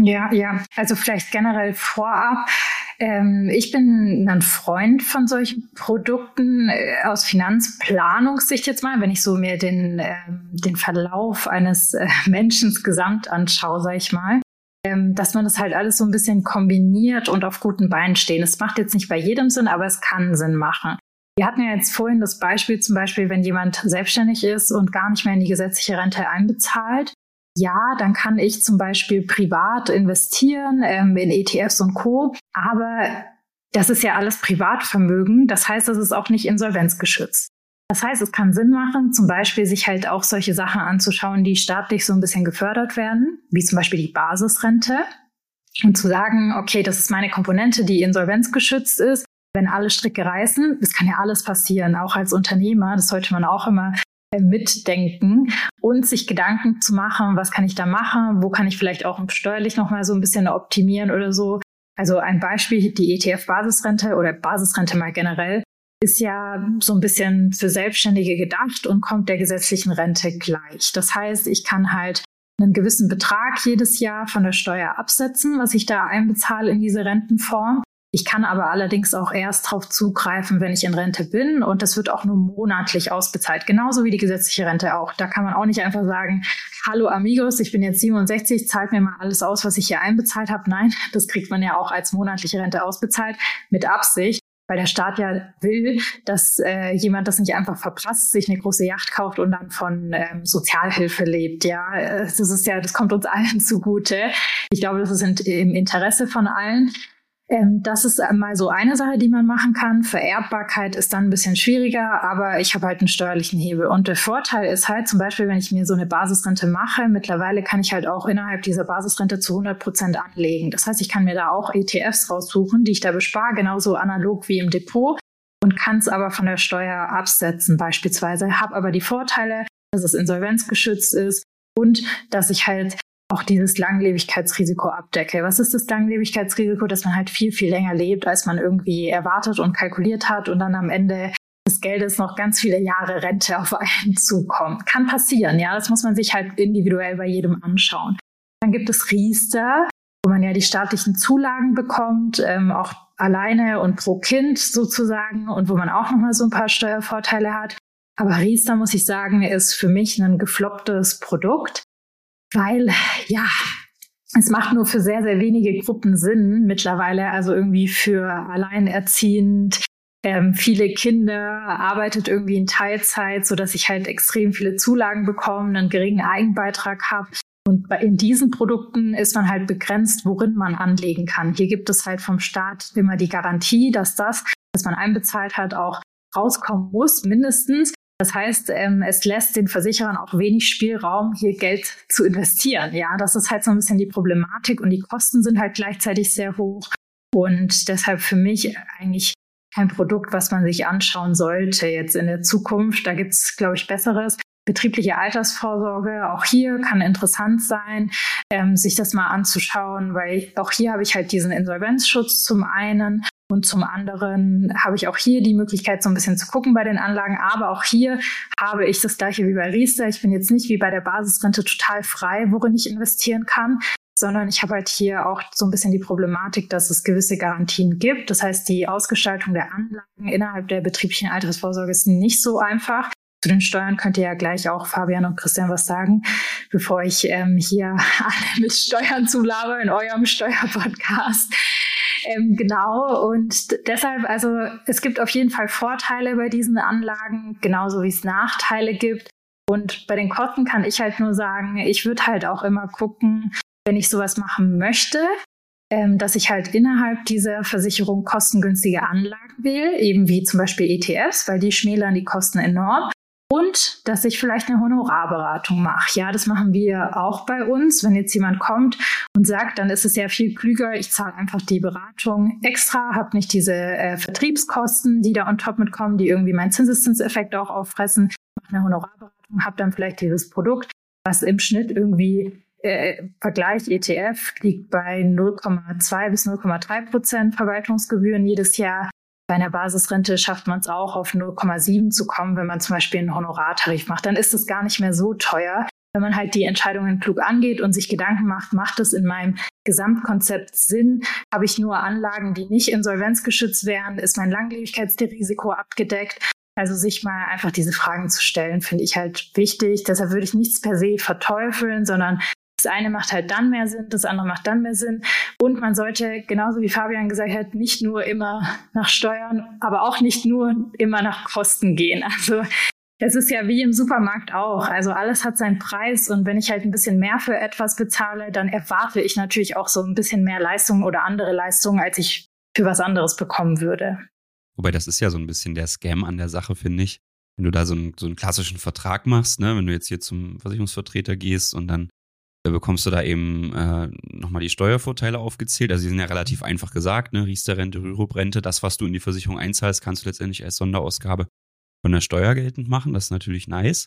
Ja, ja, also vielleicht generell vorab. Ähm, ich bin ein Freund von solchen Produkten äh, aus Finanzplanungssicht jetzt mal, wenn ich so mir den, äh, den Verlauf eines äh, Menschen gesamt anschaue, sage ich mal ähm, dass man das halt alles so ein bisschen kombiniert und auf guten Beinen stehen. Es macht jetzt nicht bei jedem Sinn, aber es kann Sinn machen. Wir hatten ja jetzt vorhin das Beispiel zum Beispiel, wenn jemand selbstständig ist und gar nicht mehr in die gesetzliche Rente einbezahlt. Ja, dann kann ich zum Beispiel privat investieren ähm, in ETFs und Co. Aber das ist ja alles Privatvermögen. Das heißt, es ist auch nicht insolvenzgeschützt. Das heißt, es kann Sinn machen, zum Beispiel sich halt auch solche Sachen anzuschauen, die staatlich so ein bisschen gefördert werden, wie zum Beispiel die Basisrente. Und zu sagen, okay, das ist meine Komponente, die insolvenzgeschützt ist. Wenn alle Stricke reißen, das kann ja alles passieren, auch als Unternehmer, das sollte man auch immer äh, mitdenken und sich Gedanken zu machen, was kann ich da machen, wo kann ich vielleicht auch steuerlich nochmal so ein bisschen optimieren oder so. Also ein Beispiel, die ETF-Basisrente oder Basisrente mal generell ist ja so ein bisschen für Selbstständige gedacht und kommt der gesetzlichen Rente gleich. Das heißt, ich kann halt einen gewissen Betrag jedes Jahr von der Steuer absetzen, was ich da einbezahle in diese Rentenform. Ich kann aber allerdings auch erst darauf zugreifen, wenn ich in Rente bin und das wird auch nur monatlich ausbezahlt, genauso wie die gesetzliche Rente auch. Da kann man auch nicht einfach sagen, hallo Amigos, ich bin jetzt 67, zahlt mir mal alles aus, was ich hier einbezahlt habe. Nein, das kriegt man ja auch als monatliche Rente ausbezahlt mit Absicht weil der Staat ja will, dass äh, jemand das nicht einfach verprasst, sich eine große Yacht kauft und dann von ähm, Sozialhilfe lebt. Ja, das ist ja, das kommt uns allen zugute. Ich glaube, das ist im Interesse von allen. Ähm, das ist mal so eine Sache, die man machen kann. Vererbbarkeit ist dann ein bisschen schwieriger, aber ich habe halt einen steuerlichen Hebel. Und der Vorteil ist halt zum Beispiel, wenn ich mir so eine Basisrente mache, mittlerweile kann ich halt auch innerhalb dieser Basisrente zu 100 Prozent anlegen. Das heißt, ich kann mir da auch ETFs raussuchen, die ich da bespare, genauso analog wie im Depot und kann es aber von der Steuer absetzen beispielsweise. Habe aber die Vorteile, dass es insolvenzgeschützt ist und dass ich halt auch dieses Langlebigkeitsrisiko abdecke. Was ist das Langlebigkeitsrisiko? Dass man halt viel, viel länger lebt, als man irgendwie erwartet und kalkuliert hat und dann am Ende des Geldes noch ganz viele Jahre Rente auf einen zukommt. Kann passieren, ja. Das muss man sich halt individuell bei jedem anschauen. Dann gibt es Riester, wo man ja die staatlichen Zulagen bekommt, ähm, auch alleine und pro Kind sozusagen und wo man auch nochmal so ein paar Steuervorteile hat. Aber Riester, muss ich sagen, ist für mich ein geflopptes Produkt weil ja, es macht nur für sehr, sehr wenige Gruppen Sinn mittlerweile, also irgendwie für alleinerziehend, ähm, viele Kinder, arbeitet irgendwie in Teilzeit, so dass ich halt extrem viele Zulagen bekomme, einen geringen Eigenbeitrag habe. Und bei, in diesen Produkten ist man halt begrenzt, worin man anlegen kann. Hier gibt es halt vom Staat immer die Garantie, dass das, was man einbezahlt hat, auch rauskommen muss, mindestens. Das heißt, ähm, es lässt den Versicherern auch wenig Spielraum, hier Geld zu investieren. Ja, das ist halt so ein bisschen die Problematik und die Kosten sind halt gleichzeitig sehr hoch. Und deshalb für mich eigentlich kein Produkt, was man sich anschauen sollte jetzt in der Zukunft. Da gibt es, glaube ich, Besseres. Betriebliche Altersvorsorge, auch hier kann interessant sein, ähm, sich das mal anzuschauen, weil auch hier habe ich halt diesen Insolvenzschutz zum einen und zum anderen habe ich auch hier die Möglichkeit, so ein bisschen zu gucken bei den Anlagen. Aber auch hier habe ich das gleiche wie bei Riester. Ich bin jetzt nicht wie bei der Basisrente total frei, worin ich investieren kann, sondern ich habe halt hier auch so ein bisschen die Problematik, dass es gewisse Garantien gibt. Das heißt, die Ausgestaltung der Anlagen innerhalb der betrieblichen Altersvorsorge ist nicht so einfach. Zu den Steuern könnt ihr ja gleich auch Fabian und Christian was sagen, bevor ich ähm, hier alle mit Steuern zulabere in eurem Steuerpodcast. Ähm, genau. Und deshalb, also es gibt auf jeden Fall Vorteile bei diesen Anlagen, genauso wie es Nachteile gibt. Und bei den Kosten kann ich halt nur sagen, ich würde halt auch immer gucken, wenn ich sowas machen möchte, ähm, dass ich halt innerhalb dieser Versicherung kostengünstige Anlagen wähle, eben wie zum Beispiel ETFs, weil die schmälern die Kosten enorm. Und dass ich vielleicht eine Honorarberatung mache. Ja, das machen wir auch bei uns. Wenn jetzt jemand kommt und sagt, dann ist es ja viel klüger, ich zahle einfach die Beratung extra, habe nicht diese äh, Vertriebskosten, die da on top mitkommen, die irgendwie meinen Zinseszinseffekt auch auffressen, mache eine Honorarberatung, habe dann vielleicht dieses Produkt, was im Schnitt irgendwie äh, Vergleich ETF liegt bei 0,2 bis 0,3 Prozent Verwaltungsgebühren jedes Jahr. Bei einer Basisrente schafft man es auch, auf 0,7 zu kommen, wenn man zum Beispiel einen Honorartarif macht. Dann ist es gar nicht mehr so teuer. Wenn man halt die Entscheidungen klug angeht und sich Gedanken macht, macht es in meinem Gesamtkonzept Sinn? Habe ich nur Anlagen, die nicht insolvenzgeschützt wären? Ist mein Langlebigkeitsrisiko abgedeckt? Also sich mal einfach diese Fragen zu stellen, finde ich halt wichtig. Deshalb würde ich nichts per se verteufeln, sondern das eine macht halt dann mehr Sinn, das andere macht dann mehr Sinn. Und man sollte, genauso wie Fabian gesagt hat, nicht nur immer nach Steuern, aber auch nicht nur immer nach Kosten gehen. Also es ist ja wie im Supermarkt auch. Also alles hat seinen Preis und wenn ich halt ein bisschen mehr für etwas bezahle, dann erwarte ich natürlich auch so ein bisschen mehr Leistung oder andere Leistungen, als ich für was anderes bekommen würde. Wobei das ist ja so ein bisschen der Scam an der Sache, finde ich. Wenn du da so einen, so einen klassischen Vertrag machst, ne, wenn du jetzt hier zum Versicherungsvertreter gehst und dann bekommst du da eben äh, nochmal die Steuervorteile aufgezählt. Also die sind ja relativ einfach gesagt, ne? Riester-Rente, Rürup-Rente, das, was du in die Versicherung einzahlst, kannst du letztendlich als Sonderausgabe von der Steuer geltend machen. Das ist natürlich nice.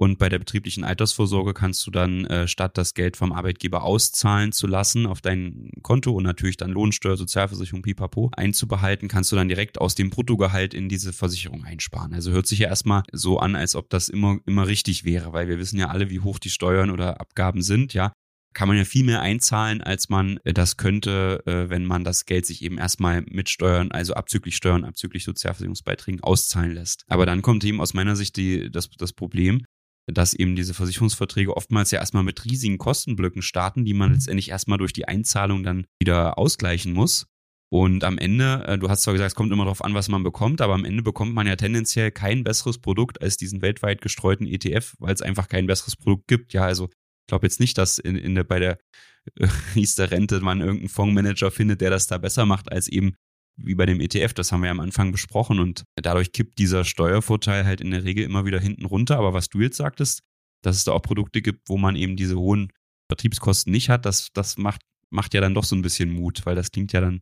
Und bei der betrieblichen Altersvorsorge kannst du dann, äh, statt das Geld vom Arbeitgeber auszahlen zu lassen auf dein Konto und natürlich dann Lohnsteuer, Sozialversicherung, pipapo einzubehalten, kannst du dann direkt aus dem Bruttogehalt in diese Versicherung einsparen. Also hört sich ja erstmal so an, als ob das immer, immer richtig wäre, weil wir wissen ja alle, wie hoch die Steuern oder Abgaben sind, ja kann man ja viel mehr einzahlen, als man äh, das könnte, äh, wenn man das Geld sich eben erstmal mit Steuern, also abzüglich Steuern, abzüglich Sozialversicherungsbeiträgen auszahlen lässt. Aber dann kommt eben aus meiner Sicht die, das, das Problem, dass eben diese Versicherungsverträge oftmals ja erstmal mit riesigen Kostenblöcken starten, die man letztendlich erstmal durch die Einzahlung dann wieder ausgleichen muss. Und am Ende, äh, du hast zwar gesagt, es kommt immer darauf an, was man bekommt, aber am Ende bekommt man ja tendenziell kein besseres Produkt als diesen weltweit gestreuten ETF, weil es einfach kein besseres Produkt gibt. Ja, also ich glaube jetzt nicht, dass in, in der, bei der äh, Riester-Rente man irgendeinen Fondsmanager findet, der das da besser macht als eben wie bei dem ETF, das haben wir ja am Anfang besprochen und dadurch kippt dieser Steuervorteil halt in der Regel immer wieder hinten runter. Aber was du jetzt sagtest, dass es da auch Produkte gibt, wo man eben diese hohen Vertriebskosten nicht hat, das, das macht, macht ja dann doch so ein bisschen Mut, weil das klingt ja dann,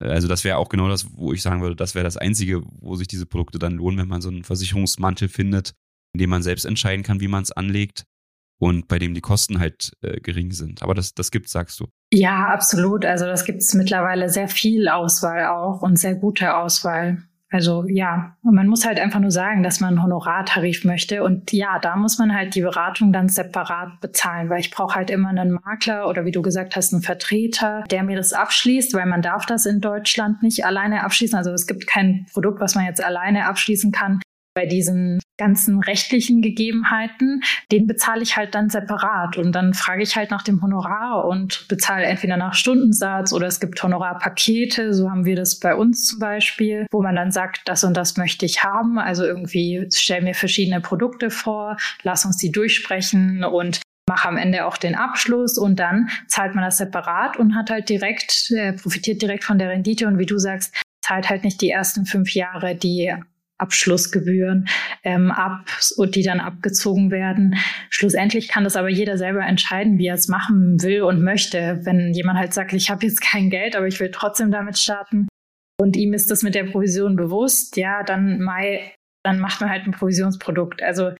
also das wäre auch genau das, wo ich sagen würde, das wäre das Einzige, wo sich diese Produkte dann lohnen, wenn man so einen Versicherungsmantel findet, in dem man selbst entscheiden kann, wie man es anlegt und bei dem die Kosten halt äh, gering sind. Aber das, das gibt sagst du. Ja, absolut. Also das gibt es mittlerweile sehr viel Auswahl auch und sehr gute Auswahl. Also ja, und man muss halt einfach nur sagen, dass man einen Honorartarif möchte. Und ja, da muss man halt die Beratung dann separat bezahlen, weil ich brauche halt immer einen Makler oder wie du gesagt hast, einen Vertreter, der mir das abschließt, weil man darf das in Deutschland nicht alleine abschließen. Also es gibt kein Produkt, was man jetzt alleine abschließen kann bei diesen ganzen rechtlichen Gegebenheiten, den bezahle ich halt dann separat. Und dann frage ich halt nach dem Honorar und bezahle entweder nach Stundensatz oder es gibt Honorarpakete. So haben wir das bei uns zum Beispiel, wo man dann sagt, das und das möchte ich haben. Also irgendwie stell mir verschiedene Produkte vor, lass uns die durchsprechen und mache am Ende auch den Abschluss und dann zahlt man das separat und hat halt direkt, äh, profitiert direkt von der Rendite und wie du sagst, zahlt halt nicht die ersten fünf Jahre die Abschlussgebühren ähm, ab und die dann abgezogen werden. Schlussendlich kann das aber jeder selber entscheiden, wie er es machen will und möchte. Wenn jemand halt sagt, ich habe jetzt kein Geld, aber ich will trotzdem damit starten und ihm ist das mit der Provision bewusst, ja, dann Mai, dann macht man halt ein Provisionsprodukt. Also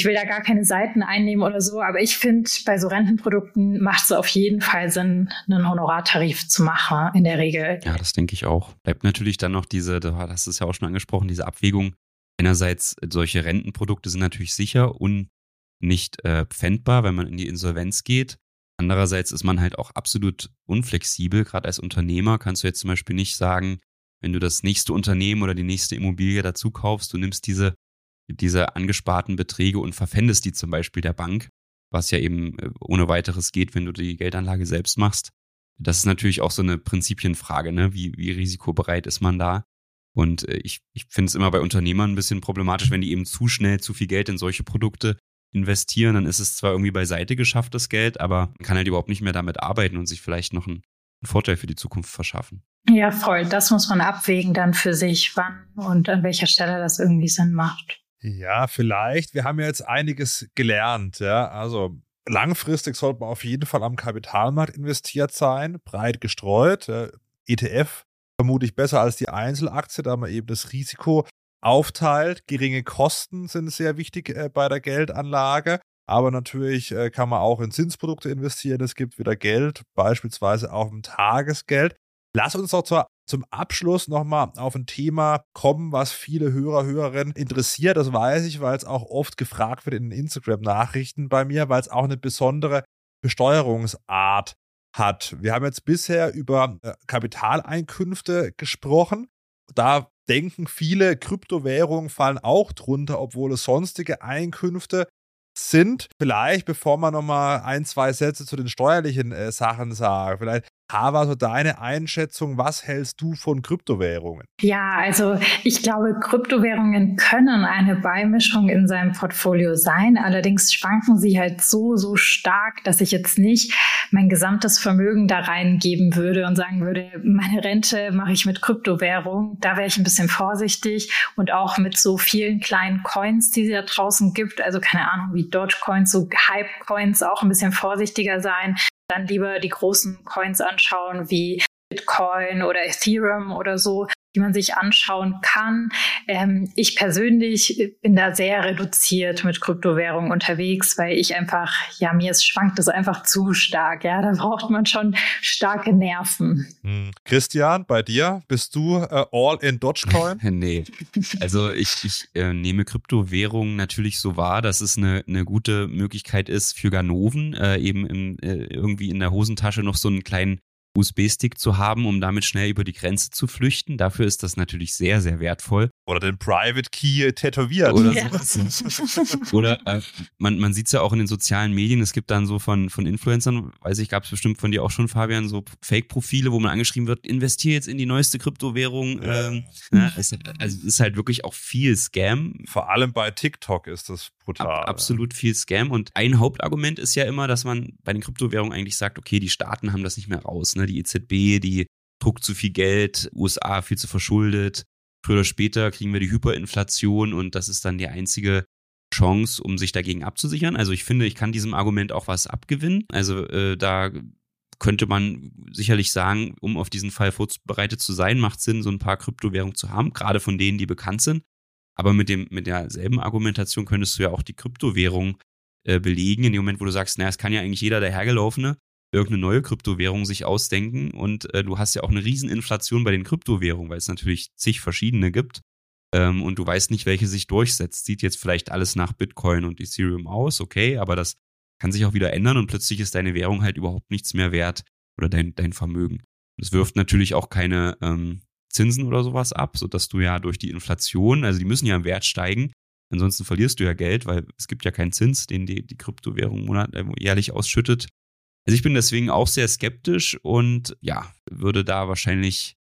ich will da gar keine Seiten einnehmen oder so, aber ich finde, bei so Rentenprodukten macht es auf jeden Fall Sinn, einen Honorartarif zu machen, in der Regel. Ja, das denke ich auch. Bleibt natürlich dann noch diese, du hast es ja auch schon angesprochen, diese Abwägung. Einerseits, solche Rentenprodukte sind natürlich sicher und nicht äh, pfändbar, wenn man in die Insolvenz geht. Andererseits ist man halt auch absolut unflexibel. Gerade als Unternehmer kannst du jetzt zum Beispiel nicht sagen, wenn du das nächste Unternehmen oder die nächste Immobilie dazu kaufst, du nimmst diese diese angesparten Beträge und verpfändest die zum Beispiel der Bank, was ja eben äh, ohne weiteres geht, wenn du die Geldanlage selbst machst. Das ist natürlich auch so eine Prinzipienfrage, ne? Wie, wie risikobereit ist man da? Und äh, ich, ich finde es immer bei Unternehmern ein bisschen problematisch, wenn die eben zu schnell zu viel Geld in solche Produkte investieren, dann ist es zwar irgendwie beiseite geschafft, das Geld, aber man kann halt überhaupt nicht mehr damit arbeiten und sich vielleicht noch ein einen Vorteil für die Zukunft verschaffen. Ja, voll. Das muss man abwägen dann für sich, wann und an welcher Stelle das irgendwie Sinn macht. Ja, vielleicht. Wir haben ja jetzt einiges gelernt. Ja, also langfristig sollte man auf jeden Fall am Kapitalmarkt investiert sein, breit gestreut. ETF vermutlich besser als die Einzelaktie, da man eben das Risiko aufteilt. Geringe Kosten sind sehr wichtig äh, bei der Geldanlage. Aber natürlich äh, kann man auch in Zinsprodukte investieren. Es gibt wieder Geld, beispielsweise auch im Tagesgeld. Lass uns doch zur, zum Abschluss nochmal auf ein Thema kommen, was viele Hörer, Hörerinnen interessiert. Das weiß ich, weil es auch oft gefragt wird in Instagram-Nachrichten bei mir, weil es auch eine besondere Besteuerungsart hat. Wir haben jetzt bisher über äh, Kapitaleinkünfte gesprochen. Da denken viele, Kryptowährungen fallen auch drunter, obwohl es sonstige Einkünfte sind. Vielleicht, bevor man nochmal ein, zwei Sätze zu den steuerlichen äh, Sachen sagt, vielleicht Hava, so deine Einschätzung, was hältst du von Kryptowährungen? Ja, also ich glaube, Kryptowährungen können eine Beimischung in seinem Portfolio sein. Allerdings schwanken sie halt so, so stark, dass ich jetzt nicht mein gesamtes Vermögen da reingeben würde und sagen würde, meine Rente mache ich mit Kryptowährung. Da wäre ich ein bisschen vorsichtig und auch mit so vielen kleinen Coins, die es da draußen gibt. Also keine Ahnung, wie Dogecoins, so Hype-Coins auch ein bisschen vorsichtiger sein dann lieber die großen Coins anschauen wie Bitcoin oder Ethereum oder so, die man sich anschauen kann. Ähm, ich persönlich bin da sehr reduziert mit Kryptowährungen unterwegs, weil ich einfach, ja, mir ist, schwankt es einfach zu stark. Ja, da braucht man schon starke Nerven. Hm. Christian, bei dir bist du äh, all in Dogecoin? nee. Also ich, ich äh, nehme Kryptowährungen natürlich so wahr, dass es eine, eine gute Möglichkeit ist für Ganoven, äh, eben im, äh, irgendwie in der Hosentasche noch so einen kleinen USB-Stick zu haben, um damit schnell über die Grenze zu flüchten. Dafür ist das natürlich sehr, sehr wertvoll. Oder den Private Key tätowiert. Oder ja. Oder äh, man, man sieht es ja auch in den sozialen Medien, es gibt dann so von, von Influencern, weiß ich, gab es bestimmt von dir auch schon, Fabian, so Fake-Profile, wo man angeschrieben wird, investiere jetzt in die neueste Kryptowährung. Ja. Ähm, na, es, also es ist halt wirklich auch viel Scam. Vor allem bei TikTok ist das brutal. Ab, absolut viel Scam. Und ein Hauptargument ist ja immer, dass man bei den Kryptowährungen eigentlich sagt, okay, die Staaten haben das nicht mehr raus. Ne? Die EZB, die druckt zu viel Geld, USA viel zu verschuldet. Früher oder später kriegen wir die Hyperinflation und das ist dann die einzige Chance, um sich dagegen abzusichern. Also ich finde, ich kann diesem Argument auch was abgewinnen. Also äh, da könnte man sicherlich sagen, um auf diesen Fall vorbereitet zu sein, macht Sinn, so ein paar Kryptowährungen zu haben, gerade von denen, die bekannt sind. Aber mit, dem, mit derselben Argumentation könntest du ja auch die Kryptowährung äh, belegen, in dem Moment, wo du sagst, naja, es kann ja eigentlich jeder der Hergelaufene irgendeine neue Kryptowährung sich ausdenken und äh, du hast ja auch eine Rieseninflation bei den Kryptowährungen, weil es natürlich zig verschiedene gibt ähm, und du weißt nicht, welche sich durchsetzt. Sieht jetzt vielleicht alles nach Bitcoin und Ethereum aus, okay, aber das kann sich auch wieder ändern und plötzlich ist deine Währung halt überhaupt nichts mehr wert oder dein, dein Vermögen. Das wirft natürlich auch keine ähm, Zinsen oder sowas ab, sodass du ja durch die Inflation, also die müssen ja im Wert steigen, ansonsten verlierst du ja Geld, weil es gibt ja keinen Zins, den die, die Kryptowährung monat, äh, jährlich ausschüttet. Also ich bin deswegen auch sehr skeptisch und ja, würde da wahrscheinlich,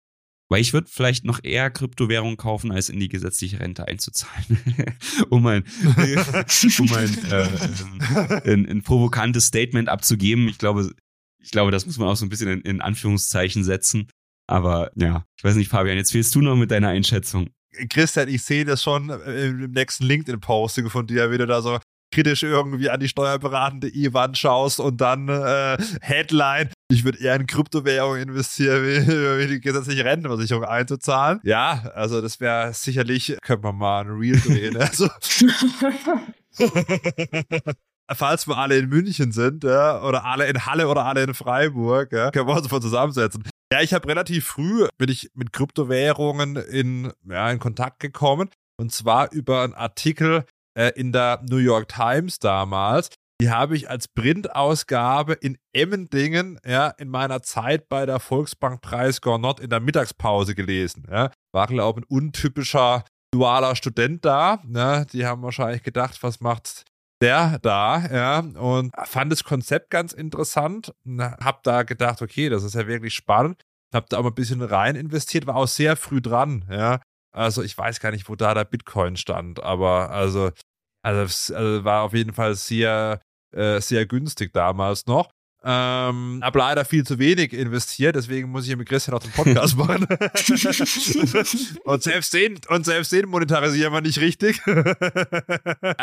weil ich würde vielleicht noch eher Kryptowährungen kaufen, als in die gesetzliche Rente einzuzahlen. um ein, um ein, äh, ein, ein, provokantes Statement abzugeben. Ich glaube, ich glaube, das muss man auch so ein bisschen in, in Anführungszeichen setzen. Aber ja, ich weiß nicht, Fabian, jetzt fehlst du noch mit deiner Einschätzung. Christian, ich sehe das schon im nächsten LinkedIn-Posting von dir, wie du da so kritisch irgendwie an die steuerberatende E-Wand schaust und dann äh, Headline, ich würde eher in Kryptowährungen investieren, wie, wie die gesetzliche Rentenversicherung einzuzahlen. Ja, also das wäre sicherlich, könnte man mal ein Real drehen. Also. Falls wir alle in München sind, ja, oder alle in Halle oder alle in Freiburg, ja, können wir uns mal zusammensetzen. Ja, ich habe relativ früh, bin ich mit Kryptowährungen in, ja, in Kontakt gekommen. Und zwar über einen Artikel äh, in der New York Times damals. Die habe ich als Printausgabe in Emmendingen, ja, in meiner Zeit bei der Volksbank Preis Gornot in der Mittagspause gelesen. Ja. War, glaube ich, ein untypischer dualer Student da. Ne? Die haben wahrscheinlich gedacht, was macht der da, ja, und fand das Konzept ganz interessant. Hab da gedacht, okay, das ist ja wirklich spannend. Hab da auch mal ein bisschen rein investiert, war auch sehr früh dran, ja. Also ich weiß gar nicht, wo da der Bitcoin stand, aber also also, also war auf jeden Fall sehr, äh, sehr günstig damals noch. Ähm, habe leider viel zu wenig investiert, deswegen muss ich mit Christian auch den Podcast machen. und, selbst den, und selbst den monetarisieren wir nicht richtig.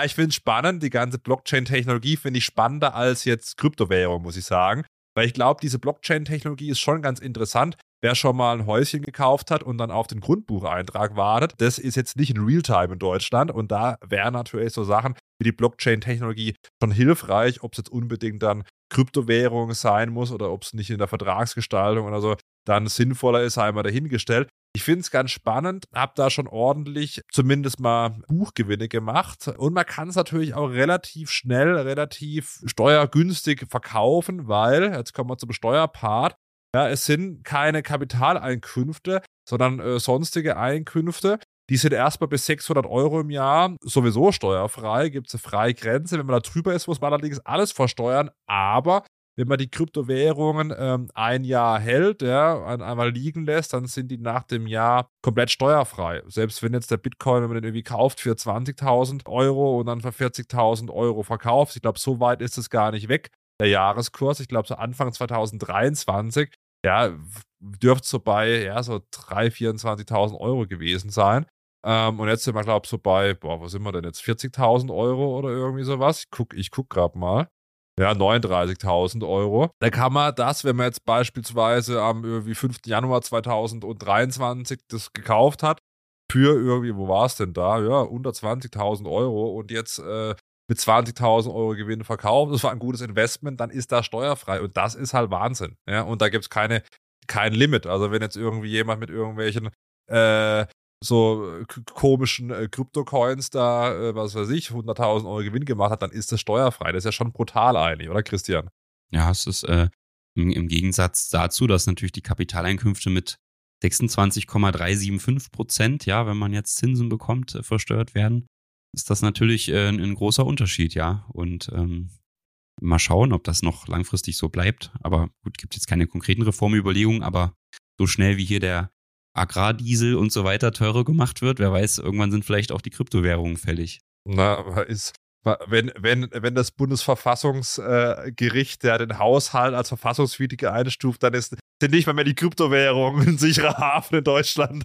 ich finde es spannend, die ganze Blockchain-Technologie finde ich spannender als jetzt Kryptowährung, muss ich sagen. Weil ich glaube, diese Blockchain-Technologie ist schon ganz interessant. Wer schon mal ein Häuschen gekauft hat und dann auf den Grundbucheintrag wartet, das ist jetzt nicht in Realtime in Deutschland. Und da wären natürlich so Sachen wie die Blockchain-Technologie schon hilfreich, ob es jetzt unbedingt dann Kryptowährung sein muss oder ob es nicht in der Vertragsgestaltung oder so dann sinnvoller ist, einmal dahingestellt. Ich finde es ganz spannend, habe da schon ordentlich zumindest mal Buchgewinne gemacht und man kann es natürlich auch relativ schnell, relativ steuergünstig verkaufen, weil, jetzt kommen wir zum Steuerpart, ja, es sind keine Kapitaleinkünfte, sondern äh, sonstige Einkünfte. Die sind erstmal bis 600 Euro im Jahr sowieso steuerfrei, gibt es eine freie Grenze. Wenn man da drüber ist, muss man allerdings alles versteuern. Aber wenn man die Kryptowährungen ähm, ein Jahr hält, ja, einmal liegen lässt, dann sind die nach dem Jahr komplett steuerfrei. Selbst wenn jetzt der Bitcoin, wenn man den irgendwie kauft für 20.000 Euro und dann für 40.000 Euro verkauft, ich glaube, so weit ist es gar nicht weg, der Jahreskurs. Ich glaube, so Anfang 2023, ja, dürfte so bei, ja, so 3.000, 24.000 Euro gewesen sein. Ähm, und jetzt sind wir, glaube ich, so bei, boah, wo sind wir denn jetzt? 40.000 Euro oder irgendwie sowas? Ich gucke ich guck gerade mal. Ja, 39.000 Euro. Da kann man das, wenn man jetzt beispielsweise am irgendwie 5. Januar 2023 das gekauft hat, für irgendwie, wo war es denn da? Ja, unter 20.000 Euro und jetzt äh, mit 20.000 Euro Gewinn verkauft, das war ein gutes Investment, dann ist das steuerfrei und das ist halt Wahnsinn. Ja, und da gibt es keine, kein Limit. Also wenn jetzt irgendwie jemand mit irgendwelchen äh, so äh, komischen äh, Krypto-Coins da, äh, was weiß ich, 100.000 Euro Gewinn gemacht hat, dann ist das steuerfrei. Das ist ja schon brutal eigentlich, oder Christian? Ja, es ist äh, im, im, Gegensatz dazu, dass natürlich die Kapitaleinkünfte mit 26,375 Prozent, ja, wenn man jetzt Zinsen bekommt, äh, versteuert werden, ist das natürlich äh, ein großer Unterschied, ja. Und ähm, mal schauen, ob das noch langfristig so bleibt. Aber gut, gibt jetzt keine konkreten Reformüberlegungen, aber so schnell wie hier der Agrardiesel und so weiter teurer gemacht wird. Wer weiß, irgendwann sind vielleicht auch die Kryptowährungen fällig. Na, ist, wenn, wenn, wenn das Bundesverfassungsgericht ja den Haushalt als verfassungswidrig einstuft, dann ist, sind nicht mal mehr die Kryptowährungen ein sicherer Hafen in Deutschland.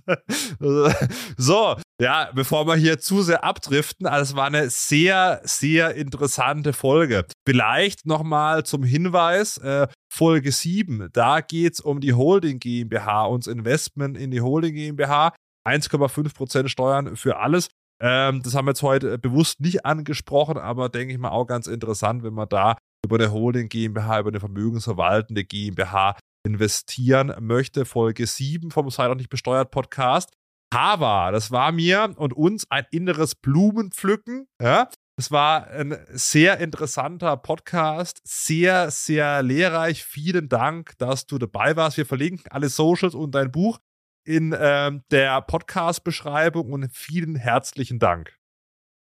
so, ja, bevor wir hier zu sehr abdriften, also es war eine sehr, sehr interessante Folge. Vielleicht nochmal zum Hinweis, äh, Folge 7, da geht es um die Holding GmbH, uns Investment in die Holding GmbH. 1,5% Steuern für alles. Ähm, das haben wir jetzt heute bewusst nicht angesprochen, aber denke ich mal auch ganz interessant, wenn man da über eine Holding GmbH, über eine vermögensverwaltende GmbH investieren möchte. Folge 7 vom Sei doch nicht besteuert Podcast. Hava, das war mir und uns ein inneres Blumenpflücken. Ja? Es war ein sehr interessanter Podcast, sehr, sehr lehrreich. Vielen Dank, dass du dabei warst. Wir verlinken alle Socials und dein Buch in ähm, der Podcast-Beschreibung und vielen herzlichen Dank.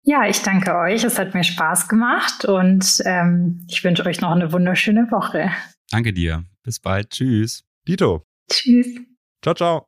Ja, ich danke euch. Es hat mir Spaß gemacht und ähm, ich wünsche euch noch eine wunderschöne Woche. Danke dir. Bis bald. Tschüss. Dito. Tschüss. Ciao, ciao.